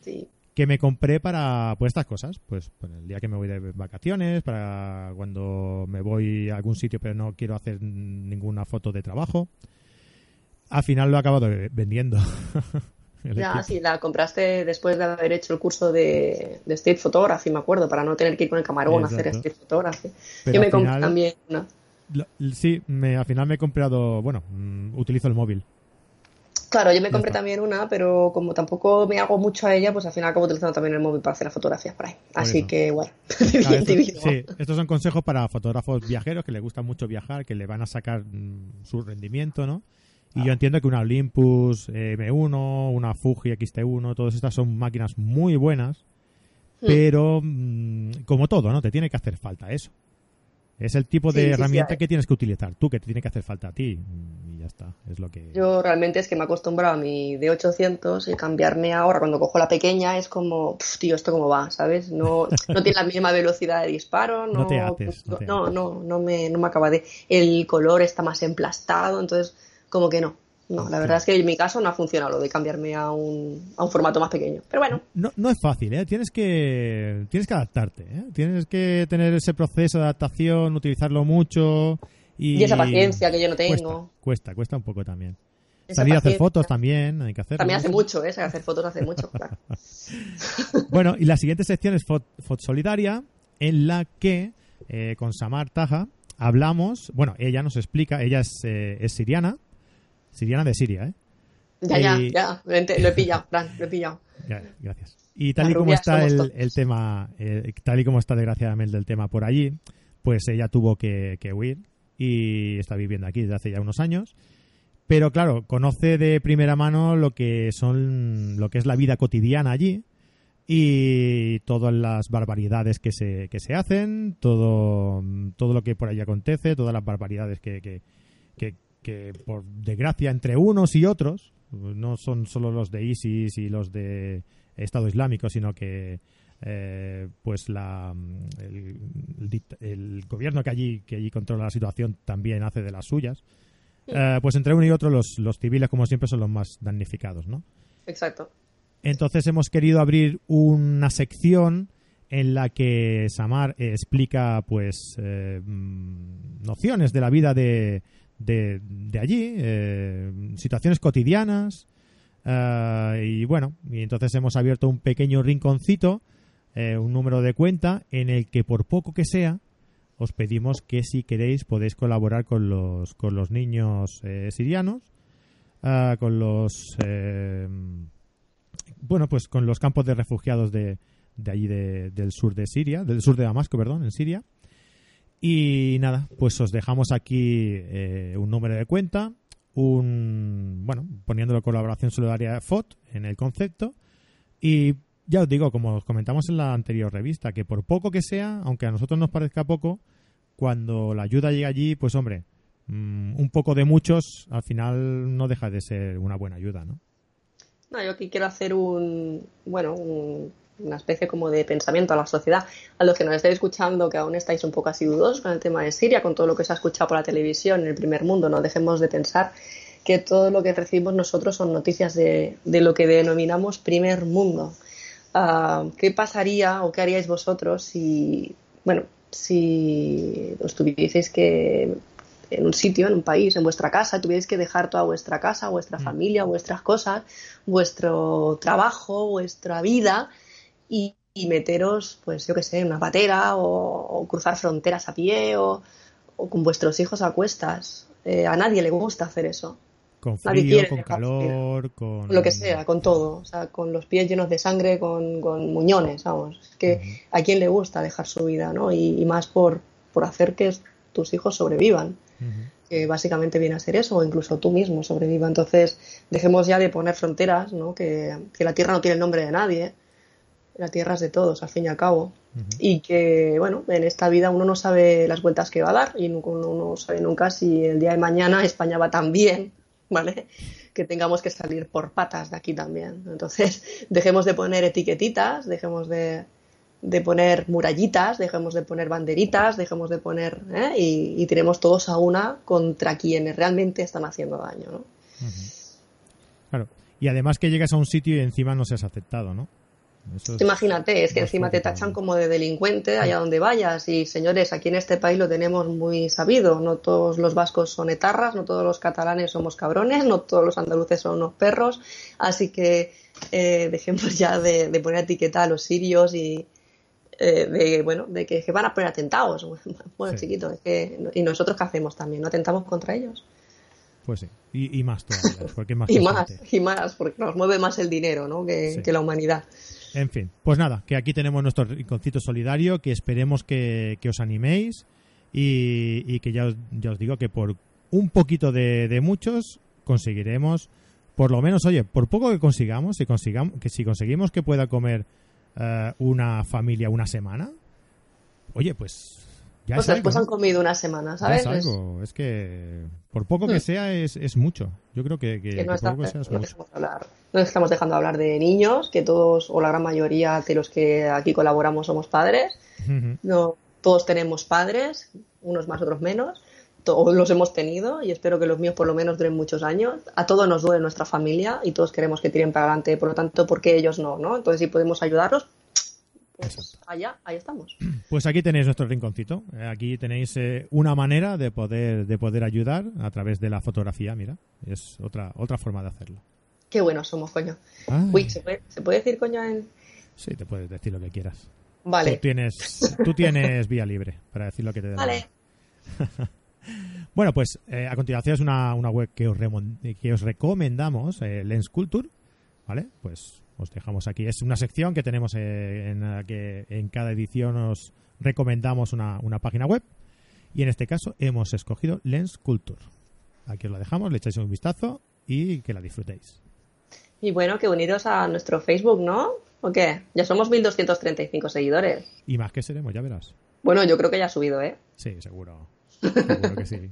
Sí. Que me compré para pues estas cosas, pues para el día que me voy de vacaciones, para cuando me voy a algún sitio pero no quiero hacer ninguna foto de trabajo. Al final lo he acabado vendiendo. Ya, sí, la compraste después de haber hecho el curso de, de Street Photography, me acuerdo, para no tener que ir con el camarón a hacer. Street Photography. Pero Yo me compré final- también una. Lo- sí, me, al final me he comprado, bueno, mm, utilizo el móvil. Claro, yo me compré también una, pero como tampoco me hago mucho a ella, pues al final acabo utilizando también el móvil para hacer las fotografías por ahí. Así que, bueno, Claro, esto- sí, estos son consejos para fotógrafos viajeros que les gusta mucho viajar, que le van a sacar mm, su rendimiento, ¿no? Y yo entiendo que una Olympus eh, M1, una Fuji XT1, todas estas son máquinas muy buenas, Hmm. pero mm, como todo, ¿no? Te tiene que hacer falta eso. Es el tipo Sí, de sí, herramienta que tienes que utilizar tú, que te tiene que hacer falta a ti. mm, Y ya está, es lo que... Yo realmente es que me he acostumbrado a mi D800 y cambiarme ahora cuando cojo la pequeña es como, "Pf, tío, ¿esto cómo va? ¿Sabes? No, no tiene la misma velocidad de disparo, no, No te ates, no te no, ates. no, no me, no me acaba de... El color está más emplastado, entonces como que no. No, la verdad es que en mi caso no ha funcionado lo de cambiarme a un, a un formato más pequeño. Pero bueno, No, no es fácil, ¿eh? Tienes que, tienes que adaptarte, ¿eh? Tienes que tener ese proceso de adaptación, utilizarlo mucho y... Y esa paciencia que yo no tengo. Cuesta, cuesta, cuesta un poco también. Esa Salir a hacer fotos también, hay que hacerlo. también hace mucho, ¿eh? Hacer fotos hace mucho, claro. Bueno, y la siguiente sección es Fot, Fot Solidaria, en la que eh, con Samar Taja hablamos, bueno, ella nos explica, ella es, eh, es siriana, siriana de Siria, ¿eh? Ya, ya, Y- ya, lo he lo he pillado, Fran, lo he pillado. Ya, Gracias. Y tal y como está el, tema, eh, tal y como está desgraciadamente el tema por allí, pues ella tuvo que, que huir y está viviendo aquí desde hace ya unos años. Pero claro, conoce de primera mano lo que son, lo que es la vida cotidiana allí y todas las barbaridades que se, que se hacen, todo, todo lo que por allí acontece, todas las barbaridades que, que, que, por desgracia entre unos y otros, no son solo los de ISIS y los de Estado Islámico, sino que eh, pues la, el, gobierno que allí, que allí controla la situación también hace de las suyas. Eh, pues entre uno y otro los, los civiles como siempre son los más damnificados, ¿no? Exacto. Entonces hemos querido abrir una sección en la que Samar eh, explica pues eh, mm, nociones de la vida de, de, allí, eh, situaciones cotidianas eh, y bueno, y entonces hemos abierto un pequeño rinconcito, eh, un número de cuenta en el que por poco que sea os pedimos que si queréis podéis colaborar con los con los niños eh, sirianos, ah, con los eh, bueno, pues con los campos de refugiados de, de allí de- del sur de Siria, del sur de Damasco, perdón, en Siria. Y nada, pues os dejamos aquí eh, un número de cuenta, un bueno, poniendo la colaboración solidaria FOT en el concepto. Y ya os digo, como os comentamos en la anterior revista, que por poco que sea, aunque a nosotros nos parezca poco, cuando la ayuda llega allí, pues hombre, mm, un poco de muchos, al final no deja de ser una buena ayuda, ¿no? No, yo aquí quiero hacer un, bueno, un, una especie como de pensamiento a la sociedad. A los que nos estéis escuchando, que aún estáis un poco así dudosos con el tema de Siria, con todo lo que se ha escuchado por la televisión en el primer mundo, no dejemos de pensar que todo lo que recibimos nosotros son noticias de, de lo que denominamos primer mundo. Ah, ¿Qué pasaría o qué haríais vosotros si, bueno, si os tuvieseis que en un sitio, en un país, en vuestra casa, tuvierais que dejar toda vuestra casa, vuestra mm. familia, vuestras cosas, vuestro trabajo, vuestra vida y, meteros, pues yo qué sé, en una patera o, cruzar fronteras a pie o, con vuestros hijos a cuestas. Eh, a nadie le gusta hacer eso. Con frío, con calor, con... Lo que sea, con todo. O sea, con los pies llenos de sangre, con, muñones, vamos. Es que a quién le gusta dejar su vida, ¿no? Y, más por, por hacer que tus hijos sobrevivan. Que básicamente viene a ser eso, o incluso tú mismo sobreviva. Entonces, dejemos ya de poner fronteras, ¿no? Que, que la tierra no tiene el nombre de nadie. La tierra es de todos, al fin y al cabo. Y que, bueno, en esta vida uno no sabe las vueltas que va a dar y uno no sabe nunca si el día de mañana España va tan bien ¿vale? Que tengamos que salir por patas de aquí también. Entonces, dejemos de poner etiquetitas, dejemos de, poner murallitas, dejemos de poner banderitas, dejemos de poner. ¿eh? Y, y, tiremos todos a una contra quienes realmente están haciendo daño, ¿no? Claro. Y además que llegas a un sitio y encima no seas aceptado, ¿no? Imagínate, es que encima te tachan como de delincuente allá donde vayas. Y señores, aquí en este país lo tenemos muy sabido. No todos los vascos son etarras, no todos los catalanes somos cabrones, no todos los andaluces son unos perros. Así que eh, dejemos ya de, poner etiqueta a los sirios y eh, de, bueno, de que, van a poner atentados. Bueno, chiquitos, y nosotros qué hacemos también, ¿no atentamos contra ellos? Pues sí, y, más todavía, porque más y más, y más, porque nos mueve más el dinero, ¿no? Que, que la humanidad. En fin, pues nada, que aquí tenemos nuestro rinconcito solidario, que esperemos que, os animéis y, que ya os, ya os, digo que por un poquito de, muchos conseguiremos, por lo menos, oye, por poco que consigamos, si, consigamos, que si conseguimos que pueda comer eh, una familia una semana, oye, pues ya pues después han comido una semana, ¿sabes? es algo, es que por poco que hmm. sea es, es mucho. Yo creo que, que, no, poco que sea es mucho. Hablar, no estamos dejando hablar de niños, que todos o la gran mayoría de los que aquí colaboramos somos padres. No, todos tenemos padres, unos más, otros menos. Todos los hemos tenido y espero que los míos por lo menos duren muchos años. A todos nos duele nuestra familia y todos queremos que tiren para adelante, por lo tanto, ¿por qué ellos no? ¿no? Entonces, si podemos ayudarlos, pues allá, ahí estamos. Pues aquí tenéis nuestro rinconcito. Eh, aquí tenéis eh, una manera de poder, de poder ayudar a través de la fotografía, mira. Es otra, otra forma de hacerlo. Qué buenos somos, coño. Uy, ¿se puede, decir coño en...? Sí, te puedes decir lo que quieras. Vale. Tú tienes, tú tienes vía libre para decir lo que te dé Vale. bueno, pues eh, a continuación es una, una web que os, que os recomendamos, Lens Culture, ¿vale? Pues os dejamos aquí. Es una sección que tenemos eh, en la que en cada edición os recomendamos una, página web. Y en este caso hemos escogido Lens Culture. Aquí os la dejamos, le echáis un vistazo y que la disfrutéis. Y bueno, que uniros a nuestro Facebook, ¿no? ¿O qué? Ya somos 1235 seguidores. Y más que seremos, ya verás. Bueno, yo creo que ya ha subido, ¿eh? Sí, seguro. Seguro que sí.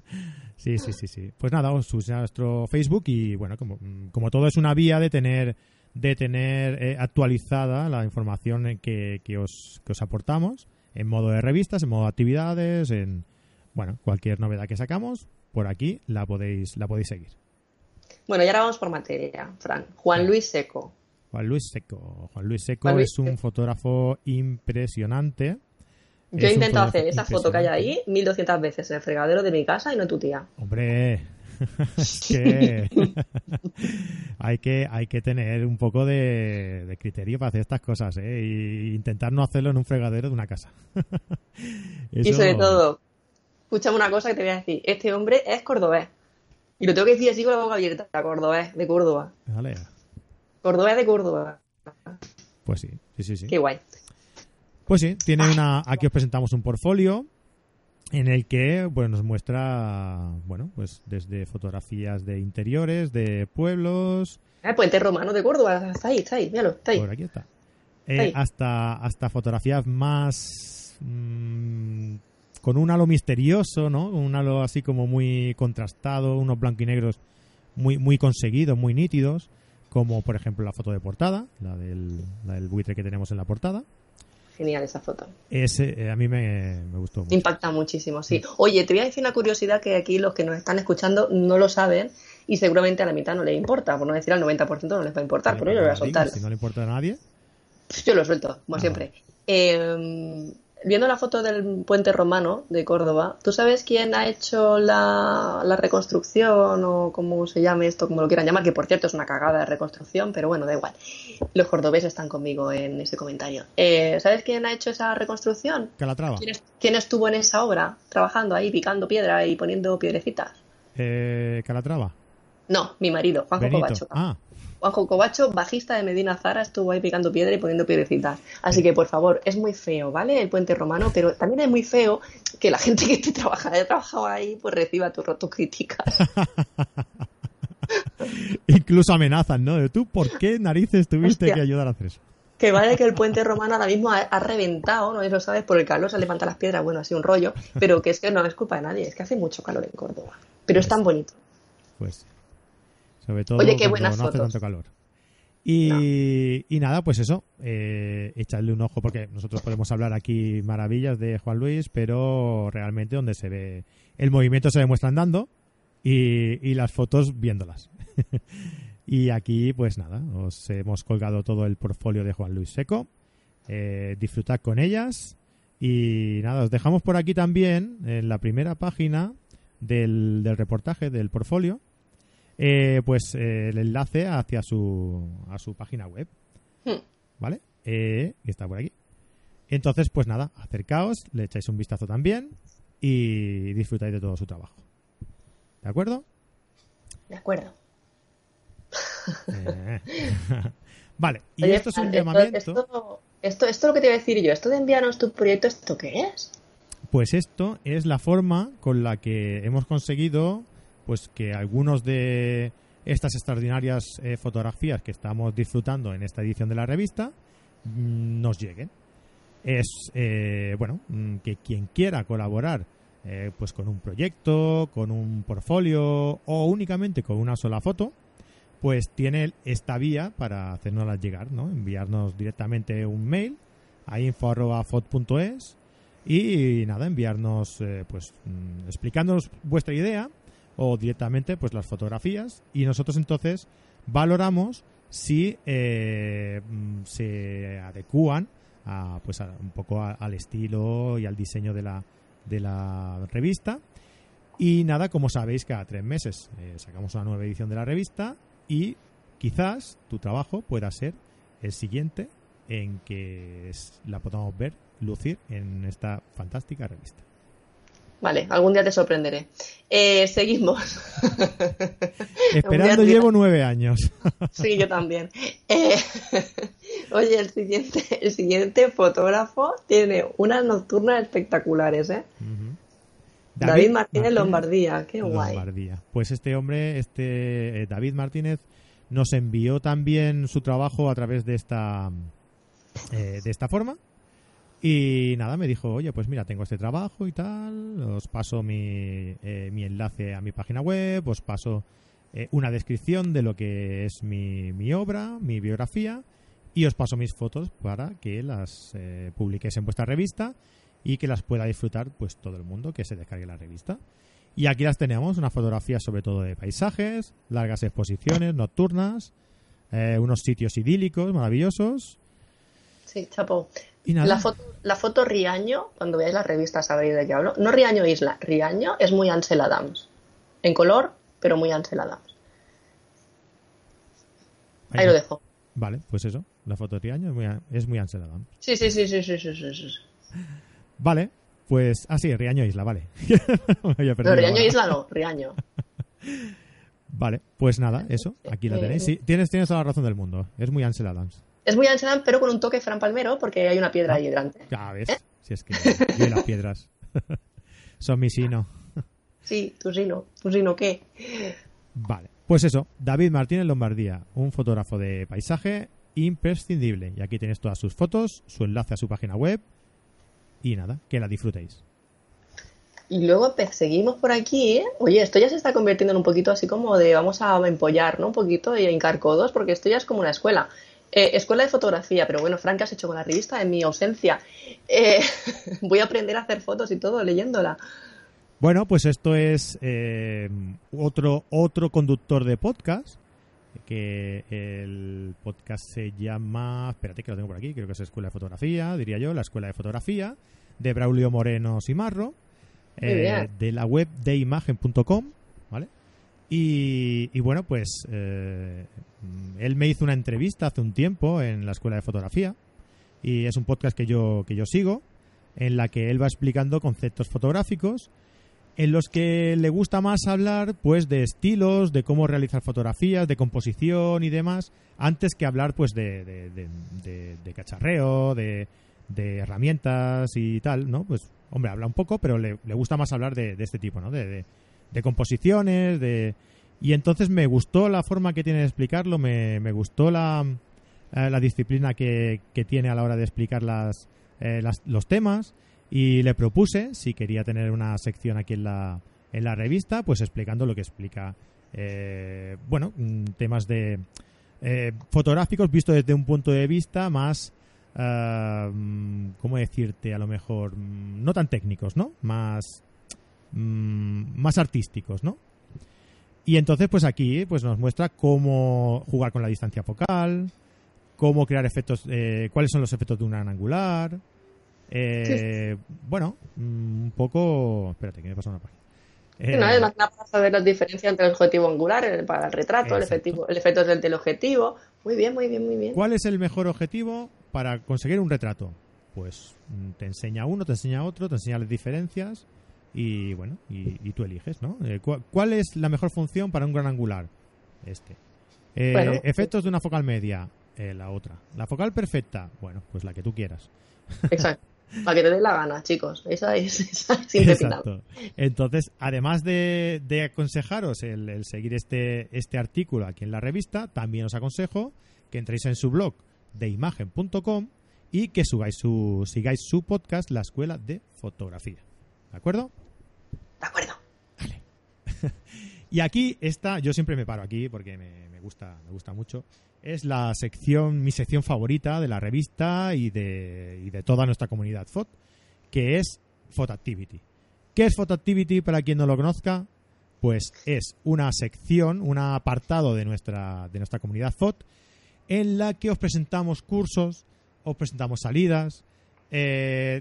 sí, sí, sí, sí. Pues nada, os a nuestro Facebook y bueno, como, como todo es una vía de tener de tener eh, actualizada la información que, que, os, que os aportamos en modo de revistas, en modo de actividades, en bueno, cualquier novedad que sacamos, por aquí la podéis, la podéis seguir. Bueno, y ahora vamos por materia, Fran. Juan Luis Seco. Juan Luis Seco. Juan Luis Seco es un fotógrafo impresionante. Yo he intentado hacer esa foto que hay ahí 1200 veces en el fregadero de mi casa y no tu tía. Hombre, que hay que hay que tener un poco de, criterio para hacer estas cosas ¿eh? e intentar no hacerlo en un fregadero de una casa. Y sobre todo. Escúchame una cosa que te voy a decir. Este hombre es cordobés. Y lo tengo que decir así con la boca abierta. Cordobés de Córdoba. Vale. cordobés de Córdoba. Pues sí sí sí sí. Qué guay. Pues sí tiene una aquí os presentamos un portfolio en el que bueno, nos muestra bueno pues desde fotografías de interiores de pueblos. El puente romano de Córdoba. Está ahí está ahí míralo está ahí. Por aquí está. Eh, hasta hasta fotografías más mm, con un halo misterioso no un halo así como muy contrastado unos blanco y negros muy muy conseguidos muy nítidos como por ejemplo la foto de portada, la del, la del buitre que tenemos en la portada. Genial esa foto. Ese eh, a mí me, me gustó mucho. Impacta muchísimo, sí. Oye, te voy a decir una curiosidad que aquí los que nos están escuchando no lo saben y seguramente a la mitad no les importa, por no decir al 90% no les va a importar, pero yo lo voy a soltar. Si no le importa a nadie. Yo lo suelto, como Ah. siempre. Eh, viendo la foto del puente romano de Córdoba, ¿tú sabes quién ha hecho la, la reconstrucción o cómo se llame esto, como lo quieran llamar? Que por cierto es una cagada de reconstrucción, pero bueno, da igual. Los cordobeses están conmigo en ese comentario. Eh, ¿Sabes quién ha hecho esa reconstrucción? Calatrava. ¿Quién, es- quién estuvo en esa obra, trabajando ahí, picando piedra y poniendo piedrecitas? Eh, Calatrava. No, mi marido, Juanjo. Covacho. Ah, Juanjo Covacho, bajista de Medina Zara, estuvo ahí picando piedra y poniendo piedrecitas. Así que, por favor, es muy feo, ¿vale? El puente romano, pero también es muy feo que la gente que esté trabajando, haya trabajado ahí, pues reciba tus tus críticas. incluso amenazan, ¿no? De tú, ¿por qué narices tuviste Hostia. que ayudar a hacer eso? Que vale que el puente romano ahora mismo ha, ha reventado, ¿no? Eso sabes, por el calor se levantan las piedras, bueno, así un rollo, pero que es que no es culpa de nadie, es que hace mucho calor en Córdoba. Pero es tan bonito. Pues, sobre todo Oye, qué cuando no hace tanto calor. Y, y nada, pues eso, eh, echadle un ojo, porque nosotros podemos hablar aquí maravillas de Juan Luis, pero realmente donde se ve, el movimiento se demuestra andando y, y las fotos viéndolas. y aquí, pues nada, os hemos colgado todo el portfolio de Juan Luis Seco. Eh, disfrutad con ellas. Y nada, os dejamos por aquí también, en la primera página del, del reportaje, del portfolio, eh, pues eh, el enlace hacia su, a su página web. Hmm. ¿Vale? Eh, está por aquí. Entonces, pues nada, acercaos, le echáis un vistazo también y disfrutáis de todo su trabajo. ¿De acuerdo? De acuerdo. Eh. vale, y Oye, esto es un llamamiento. Esto, esto, esto es lo que te iba a decir yo. Esto de enviarnos tu proyecto, ¿esto qué es? Pues esto es la forma con la que hemos conseguido pues que algunos de estas extraordinarias eh, fotografías que estamos disfrutando en esta edición de la revista mm, nos lleguen. Es eh, bueno mm, que quien quiera colaborar eh, pues con un proyecto, con un portfolio o únicamente con una sola foto, pues tiene esta vía para hacernoslas llegar, ¿no? Enviarnos directamente un mail a info@fot.es y nada, enviarnos eh, pues mm, explicándonos vuestra idea o directamente pues las fotografías y nosotros entonces valoramos si eh, mm, se adecúan a, pues a- un poco a- al estilo y al diseño de la, de la revista y nada, como sabéis, cada tres meses eh, sacamos una nueva edición de la revista y quizás tu trabajo pueda ser el siguiente en que la podamos ver lucir en esta fantástica revista. Vale, algún día te sorprenderé. Eh, seguimos. Esperando llevo nueve años. Sí, yo también. Eh, oye, el siguiente, el siguiente fotógrafo tiene unas nocturnas espectaculares, ¿eh? David, Martínez Lombardía, qué guay. Lombardía. Pues este hombre, este eh, David Martínez, nos envió también su trabajo a través de esta eh, de esta forma y nada me dijo oye pues mira tengo este trabajo y tal os paso mi, eh, mi enlace a mi página web os paso eh, una descripción de lo que es mi, mi obra mi biografía y os paso mis fotos para que las eh, publiquéis en vuestra revista y que las pueda disfrutar pues todo el mundo que se descargue la revista y aquí las tenemos, unas fotografías sobre todo de paisajes, largas exposiciones nocturnas, eh, unos sitios idílicos, maravillosos. Sí, chapo. Y nada, La foto, la foto Riaño, cuando veáis la revista sabréis de qué hablo. No Riaño Isla, Riaño es muy Ansel Adams. En color, pero muy Ansel Adams. Ahí lo dejo. Vale, pues eso, la foto de Riaño es muy, es muy Ansel Adams. Sí, sí, sí, sí, sí, sí, sí, sí. Vale, pues, ah sí, Riaño Isla, vale. No, Riaño. Isla no, Riaño. Vale, pues nada, eso, aquí la tenéis. Sí, tienes, tienes toda la razón del mundo, es muy Ansel Adams. Es muy Ansel Adams, pero con un toque Fran Palmero, porque hay una piedra ahí delante. Ya ves, si es que yo y las piedras son mi sino. Sí, tú sí no. ¿Tú sí no qué? Vale, pues eso, David Martínez Lombardía, un fotógrafo de paisaje imprescindible. Y aquí tenéis todas sus fotos, su enlace a su página web y nada, que la disfrutéis. Y luego seguimos por aquí, ¿eh? Oye, esto ya se está convirtiendo en un poquito así como de vamos a empollar, ¿no? Un poquito y a hincar codos, porque esto ya es como una escuela. Eh, escuela de fotografía, pero bueno, Frank, ¿qué has hecho con la revista en mi ausencia? Eh, voy a aprender a hacer fotos y todo leyéndola. Bueno, pues esto es eh, otro, otro conductor de podcast, que el podcast se llama, espérate que lo tengo por aquí, creo que es Escuela de Fotografía, diría yo, la Escuela de Fotografía, de Braulio Moreno Simarro, eh, de la web de imagen.com, ¿vale? Y, y, bueno, pues eh, él me hizo una entrevista hace un tiempo en la Escuela de Fotografía y es un podcast que yo, que yo sigo en la que él va explicando conceptos fotográficos en los que le gusta más hablar pues de estilos, de cómo realizar fotografías, de composición y demás, antes que hablar pues de, de, cacharreo, de, herramientas y tal, ¿no? Pues hombre, habla un poco, pero le, gusta más hablar de, este tipo, ¿no? De, composiciones, de... Y entonces me gustó la forma que tiene de explicarlo, me, me gustó la, eh, la disciplina que, que, tiene a la hora de explicar las, eh, los temas y le propuse si quería tener una sección aquí en la, en la revista, pues explicando lo que explica, eh, bueno, mm, temas de eh, fotográficos visto desde un punto de vista más, uh, ¿cómo decirte? A lo mejor, mm, no tan técnicos, ¿no? Más, más artísticos, ¿no? Y entonces, pues aquí pues nos muestra cómo jugar con la distancia focal, cómo crear efectos, eh, cuáles son los efectos de un gran angular, eh, bueno, mm, un poco. Espérate, que me pasa una página. Eh, no, es más nada para saber las diferencias entre el objetivo angular, el, para el retrato, el, efectivo, el efecto del teleobjetivo. Muy bien, muy bien, muy bien. ¿Cuál es el mejor objetivo para conseguir un retrato? Pues mm, te enseña uno, te enseña otro, te enseña las diferencias y bueno, y, tú eliges, ¿no? Eh, ¿Cuál es la mejor función para un gran angular? Este. Eh, efectos de una focal media, la otra. La focal perfecta, bueno, pues la que tú quieras. Exacto. Para que te dé la gana, chicos. Esa es, esa Exacto. Entonces, además de, aconsejaros el, seguir este, este artículo aquí en la revista, también os aconsejo que entréis en su blog de imagen.com y que subáis su, sigáis su podcast, La Escuela de Fotografía. ¿De acuerdo? De acuerdo. Y aquí está, yo siempre me paro aquí porque me, gusta, me gusta mucho es la sección, mi sección favorita de la revista y de, y de toda nuestra comunidad FOT, que es Photactivity. ¿Qué es Photactivity para quien no lo conozca? Pues es una sección, un apartado de nuestra, de nuestra comunidad FOT en la que os presentamos cursos, os presentamos salidas, eh,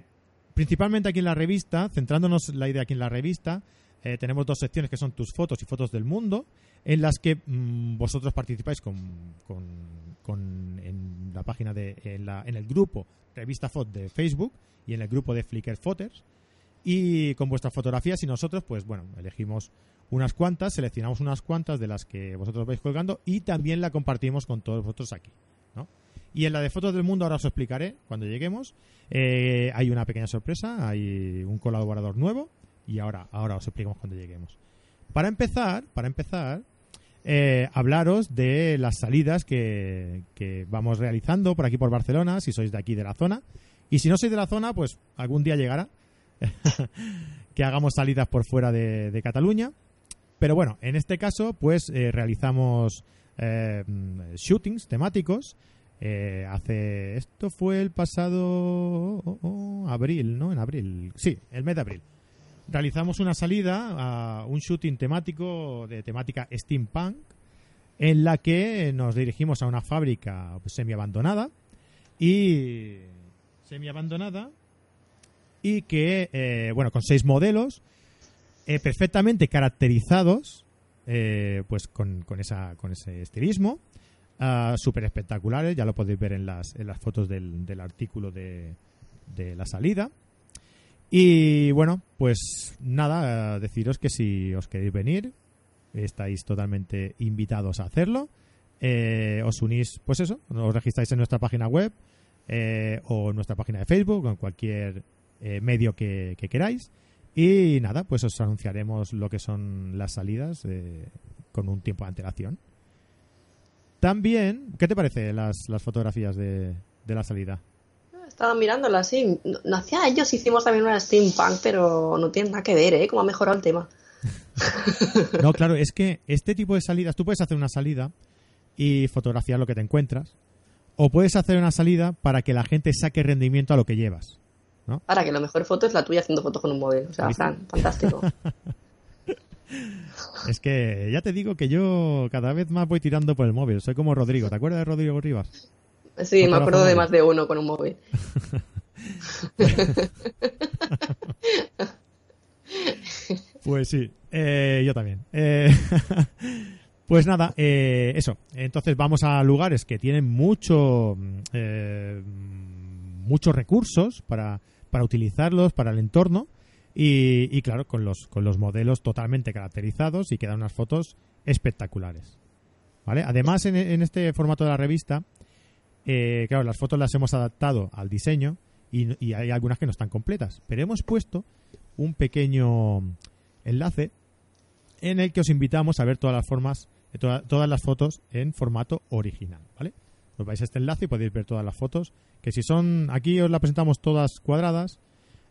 principalmente aquí en la revista, centrándonos la idea aquí en la revista, eh, tenemos dos secciones que son tus fotos y fotos del mundo, en las que mm, vosotros participáis con, con, en la página de en, la, en el grupo Revista Fot de Facebook y en el grupo de Flickr Photos y con vuestras fotografías y nosotros pues bueno elegimos unas cuantas seleccionamos unas cuantas de las que vosotros vais colgando y también la compartimos con todos vosotros aquí. Y en la de fotos del mundo ahora os explicaré cuando lleguemos eh, hay una pequeña sorpresa hay un colaborador nuevo y ahora ahora os explicamos cuando lleguemos para empezar para empezar eh, hablaros de las salidas que, vamos realizando por aquí por Barcelona, si sois de aquí de la zona. Y si no sois de la zona, pues algún día llegará que hagamos salidas por fuera de, Cataluña. Pero bueno, en este caso, pues eh, realizamos shootings temáticos. Hace. Esto fue el pasado. Oh, oh, abril, ¿no? En abril. Sí, el mes de abril realizamos una salida a un shooting temático de temática steampunk en la que nos dirigimos a una fábrica semi abandonada y semi abandonada y que eh, bueno con seis modelos eh, perfectamente caracterizados eh, pues con, con, esa con ese estilismo uh, súper espectaculares ya lo podéis ver en las, en las fotos del, del artículo de, de la salida y bueno, pues nada, deciros que si os queréis venir, estáis totalmente invitados a hacerlo. Eh, os unís, pues eso, os registráis en nuestra página web eh, o en nuestra página de Facebook o en cualquier eh, medio que, queráis. Y nada, pues os anunciaremos lo que son las salidas con un tiempo de antelación. También, ¿qué te parece las, las fotografías de, de la salida? estaba mirándola así. No, no hacía ellos, hicimos también una steampunk, pero no tiene nada que ver, ¿eh? Cómo ha mejorado el tema. No, claro, es que este tipo de salidas, tú puedes hacer una salida y fotografiar lo que te encuentras, o puedes hacer una salida para que la gente saque rendimiento a lo que llevas. Ahora que la mejor foto es la tuya haciendo fotos con un móvil. O sea, fantástico. Es que ya te digo que yo cada vez más voy tirando por el móvil. Soy como Rodrigo. ¿Te acuerdas de Rodrigo Rivas? Sí, me acuerdo de más de uno con un móvil. Pues sí, eh, yo también. Eh, pues nada, eh, eso. Entonces vamos a lugares que tienen mucho, eh, muchos recursos para, para utilizarlos para el entorno y, claro, con los, con los modelos totalmente caracterizados y quedan unas fotos espectaculares. ¿Vale? Además, en, en este formato de la revista, eh, claro, las fotos las hemos adaptado al diseño y, y hay algunas que no están completas, pero hemos puesto un pequeño enlace en el que os invitamos a ver todas las formas, eh, toda- todas las fotos en formato original, ¿vale? Os vais a este enlace y podéis ver todas las fotos, que si son, aquí os las presentamos todas cuadradas,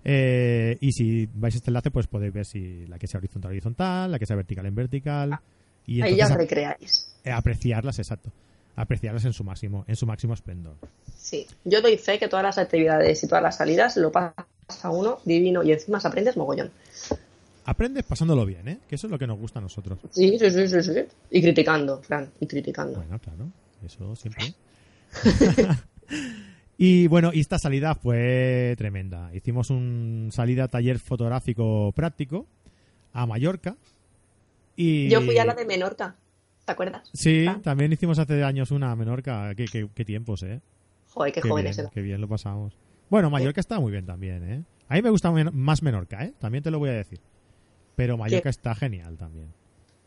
eh, y si vais a este enlace, pues podéis ver si la que sea horizontal horizontal, la que sea vertical en vertical, y Ahí ya os recreáis. eh, apreciarlas, exacto, apreciarlas en su máximo, en su máximo esplendor. Sí. Yo doy fe que todas las actividades y todas las salidas lo pasa uno divino y encima se aprendes mogollón. Aprendes pasándolo bien, ¿eh? Que eso es lo que nos gusta a nosotros. Sí, sí, sí, sí, sí. Y criticando, Fran, y criticando. Bueno, claro, eso siempre. y bueno, y esta salida fue tremenda. Hicimos un salida taller fotográfico práctico a Mallorca. Y... Yo fui a la de Menorca, ¿te acuerdas? Sí, Fran? también hicimos hace años una a Menorca. Qué, qué- qué tiempos, ¿eh? Joder, qué, Qué jóvenes bien, qué bien lo pasamos. Bueno, Mallorca está muy bien también, ¿eh? A mí me gusta más Menorca, ¿eh? También te lo voy a decir. Pero Mallorca está genial también.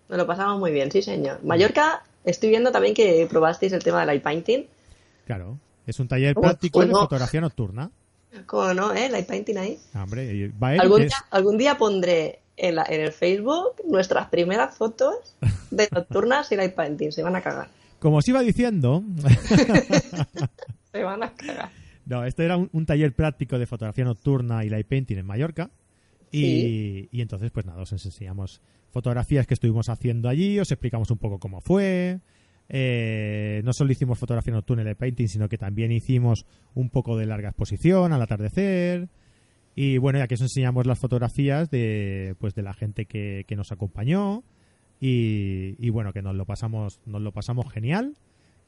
Nos lo pasamos muy bien, sí, señor. Mallorca, estoy viendo también que probasteis el tema del light painting. Claro. Es un taller práctico de fotografía nocturna. ¿Cómo no, eh? Light painting ahí. Ah, Hombre, va él, Algún día, es- algún día pondré en, la, en el Facebook nuestras primeras fotos de nocturnas y light painting. Se van a cagar. Como os iba diciendo, Se van a cagar. no, esto era un, un taller práctico de fotografía nocturna y light painting en Mallorca. Y, Sí. y entonces, pues nada, os enseñamos fotografías que estuvimos haciendo allí, os explicamos un poco cómo fue. Eh, no solo hicimos fotografía nocturna y light painting, sino que también hicimos un poco de larga exposición al atardecer. Y bueno, ya que os enseñamos las fotografías de, pues, de la gente que, que nos acompañó. Y, y bueno, que nos lo pasamos, nos lo pasamos genial.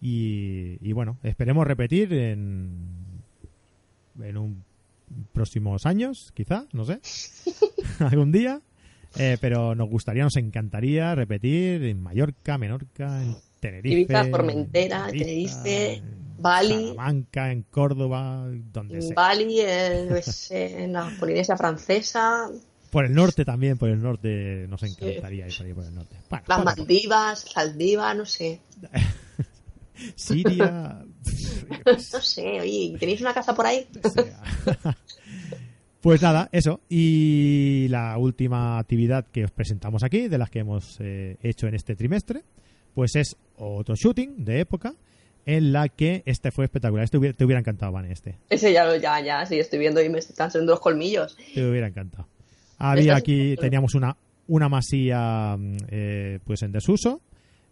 Y, y bueno, esperemos repetir en, en un próximos años, quizá, no sé, algún día. Eh, pero nos gustaría, nos encantaría repetir en Mallorca, Menorca, en Tenerife, Ibiza, Formentera, en Tenerife, en Bali. Salamanca, en Córdoba, donde En sea. Bali, en, sé, en la Polinesia Francesa, Por el norte también, por el norte nos encantaría ir por ahí por el norte. Bueno, las. Maldivas, Saldivas, no sé. Siria, No sé, oye, ¿tenéis una casa por ahí? Pues nada, eso. Y la última actividad que os presentamos aquí, de las que hemos eh, hecho en este trimestre, pues es otro shooting de época, en la que este fue espectacular. Este hubiera- te hubiera encantado, Van, este. Ese ya, lo- ya, ya, sí, estoy viendo y me están saliendo los colmillos. Te hubiera encantado. Había aquí, teníamos una, una masía mm, eh, pues en desuso,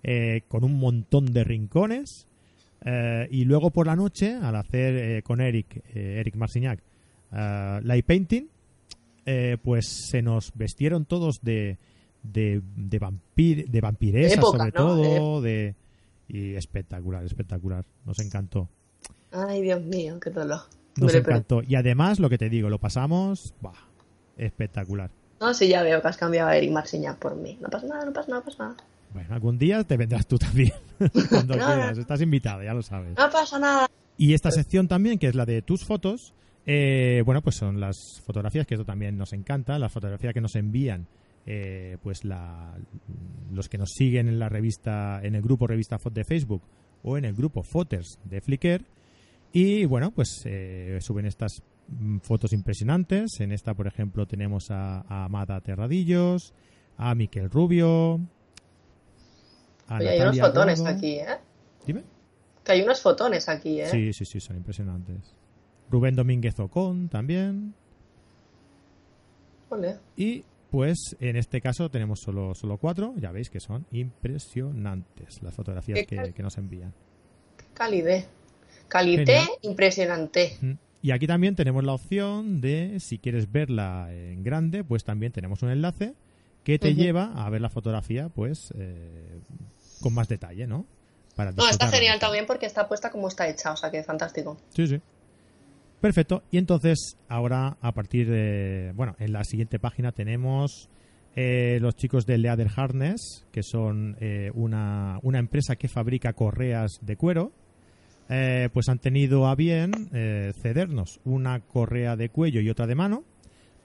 eh, con un montón de rincones. eh, y luego por la noche, al hacer con Eric, Eric Marcignac, eh, light painting, pues se nos vestieron todos de, de, de, vampir, de vampiresa, Época, sobre ¿no? todo. De, y espectacular, espectacular. Nos encantó. Ay, Dios mío, qué dolor. Nos pero- encantó. Y además, lo que te digo, lo pasamos buah, espectacular. No, sí, ya veo que has cambiado a Eric Marciñac por mí. No pasa nada, no pasa nada, no pasa nada. Bueno, algún día te vendrás tú también. Cuando No, quieras. Estás invitado, ya lo sabes. No pasa nada. Y esta sección también, que es la de tus fotos, eh, bueno, pues son las fotografías, que eso también nos encanta, las fotografías que nos envían, eh, pues la, los que nos siguen en la revista, en el grupo Revista Fot de Facebook o en el grupo Foters de Flickr. Y bueno, pues eh, suben estas mm, fotos impresionantes. En esta, por ejemplo, tenemos a, a Amada Terradillos, a Miquel Rubio. A Oye, hay unos fotones aquí, ¿eh? Dime. Que hay unos fotones aquí, ¿eh? Sí, sí, sí, son impresionantes. Rubén Domínguez Ocón también. Ole. Y pues en este caso tenemos solo, solo cuatro, ya veis que son impresionantes las fotografías que, nos envían. Calidez. Calité Genial. impresionante. Y aquí también tenemos la opción de, si quieres verla en grande, pues también tenemos un enlace que te lleva a ver la fotografía, pues, eh, con más detalle, ¿no? Para No, está genial también porque está puesta como está hecha, o sea que fantástico. Sí, sí. Perfecto. Y entonces, ahora, a partir de. Bueno, en la siguiente página tenemos eh, los chicos de Leather Harness, que son eh, una, una empresa que fabrica correas de cuero. Eh, pues han tenido a bien cedernos una correa de cuello y otra de mano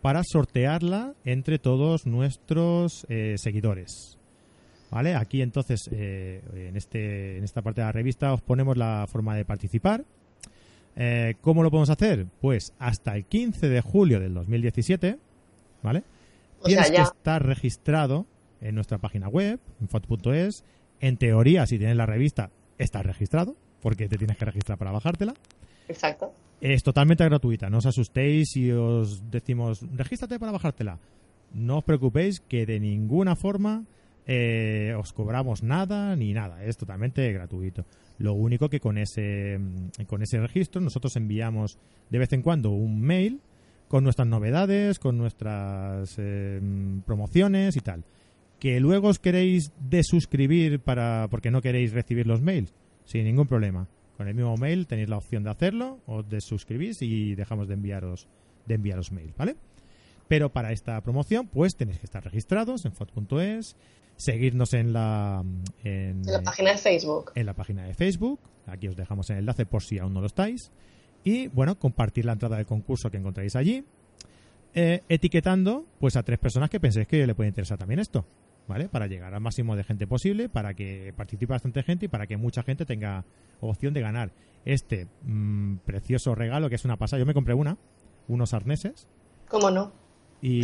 para sortearla entre todos nuestros seguidores. ¿Vale? Aquí entonces, en, este, en esta parte de la revista os ponemos la forma de participar. Eh, ¿Cómo lo podemos hacer? Pues hasta el 15 de julio del 2017, ¿vale? O Tienes sea, ya. que estar registrado en nuestra página web, en fot.es. En teoría, si tienes la revista, estás registrado, porque te tienes que registrar para bajártela. Exacto. Es totalmente gratuita, no os asustéis si os decimos, regístrate para bajártela. No os preocupéis que de ninguna forma eh, os cobramos nada ni nada, es totalmente gratuito. Lo único que con ese, mm, con ese registro nosotros enviamos de vez en cuando un mail con nuestras novedades, con nuestras eh, mm, promociones y tal. Que luego os queréis desuscribir para, porque no queréis recibir los mails, sin ningún problema. Con el mismo mail tenéis la opción de hacerlo, os desuscribís y dejamos de enviaros, de enviaros mail, ¿vale? Pero para esta promoción, pues tenéis que estar registrados en fot.es, seguirnos en la, en, En la página de Facebook. en la página de Facebook. Aquí os dejamos el enlace por si aún no lo estáis. Y bueno, compartir la entrada del concurso que encontráis allí. eh, etiquetando pues a tres personas que penséis que le puede interesar también esto. ¿Vale? Para llegar al máximo de gente posible, para que participe bastante gente y para que mucha gente tenga opción de ganar este mm, precioso regalo que es una pasada. Yo me compré una, unos arneses, ¿Cómo no? Y,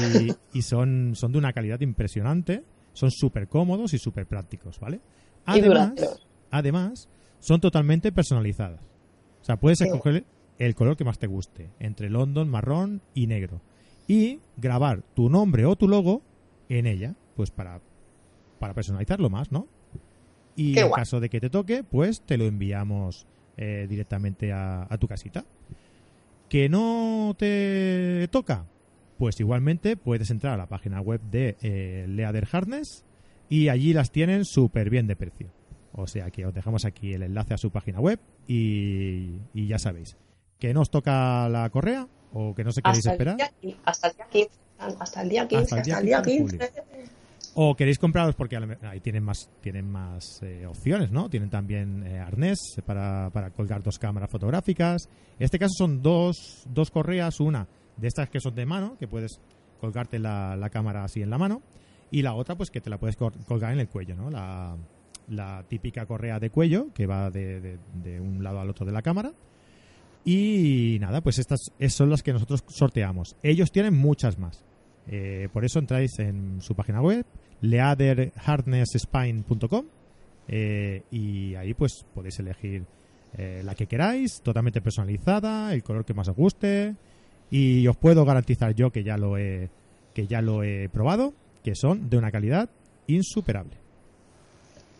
y son, son de una calidad impresionante, son súper cómodos y súper prácticos, ¿vale? Además, además, son totalmente personalizadas. O sea, puedes escoger el color que más te guste, entre London, marrón y negro. Y grabar tu nombre o tu logo en ella, pues para, para personalizarlo más, ¿no? Y Qué en guay. caso de que te toque, pues te lo enviamos eh, directamente a, a tu casita. ¿Que no te toca? Pues igualmente puedes entrar a la página web de eh, Leather Harness y allí las tienen súper bien de precio. O sea que os dejamos aquí el enlace a su página web y, y ya sabéis. ¿Que no os toca la correa o que no se queréis Hasta el, esperar? día, hasta el día 15. Hasta el día 15. Hasta el día día 15 de 15. O queréis compraros porque ahí tienen más tienen más eh, opciones, ¿no? Tienen también eh, arnés para, para colgar dos cámaras fotográficas. En este caso son dos, dos correas, una de estas que son de mano, que puedes colgarte la, la cámara así en la mano, y la otra pues que te la puedes colgar en el cuello, ¿no? La, la típica correa de cuello que va de, de- un lado al otro de la cámara. Y nada, pues estas son las que nosotros sorteamos. Ellos tienen muchas más. Eh, por eso entráis en su página web, leatherharnessspine.com eh, y ahí pues podéis elegir eh, la que queráis, totalmente personalizada, el color que más os guste y os puedo garantizar yo que ya lo he que ya lo he probado, que son de una calidad insuperable.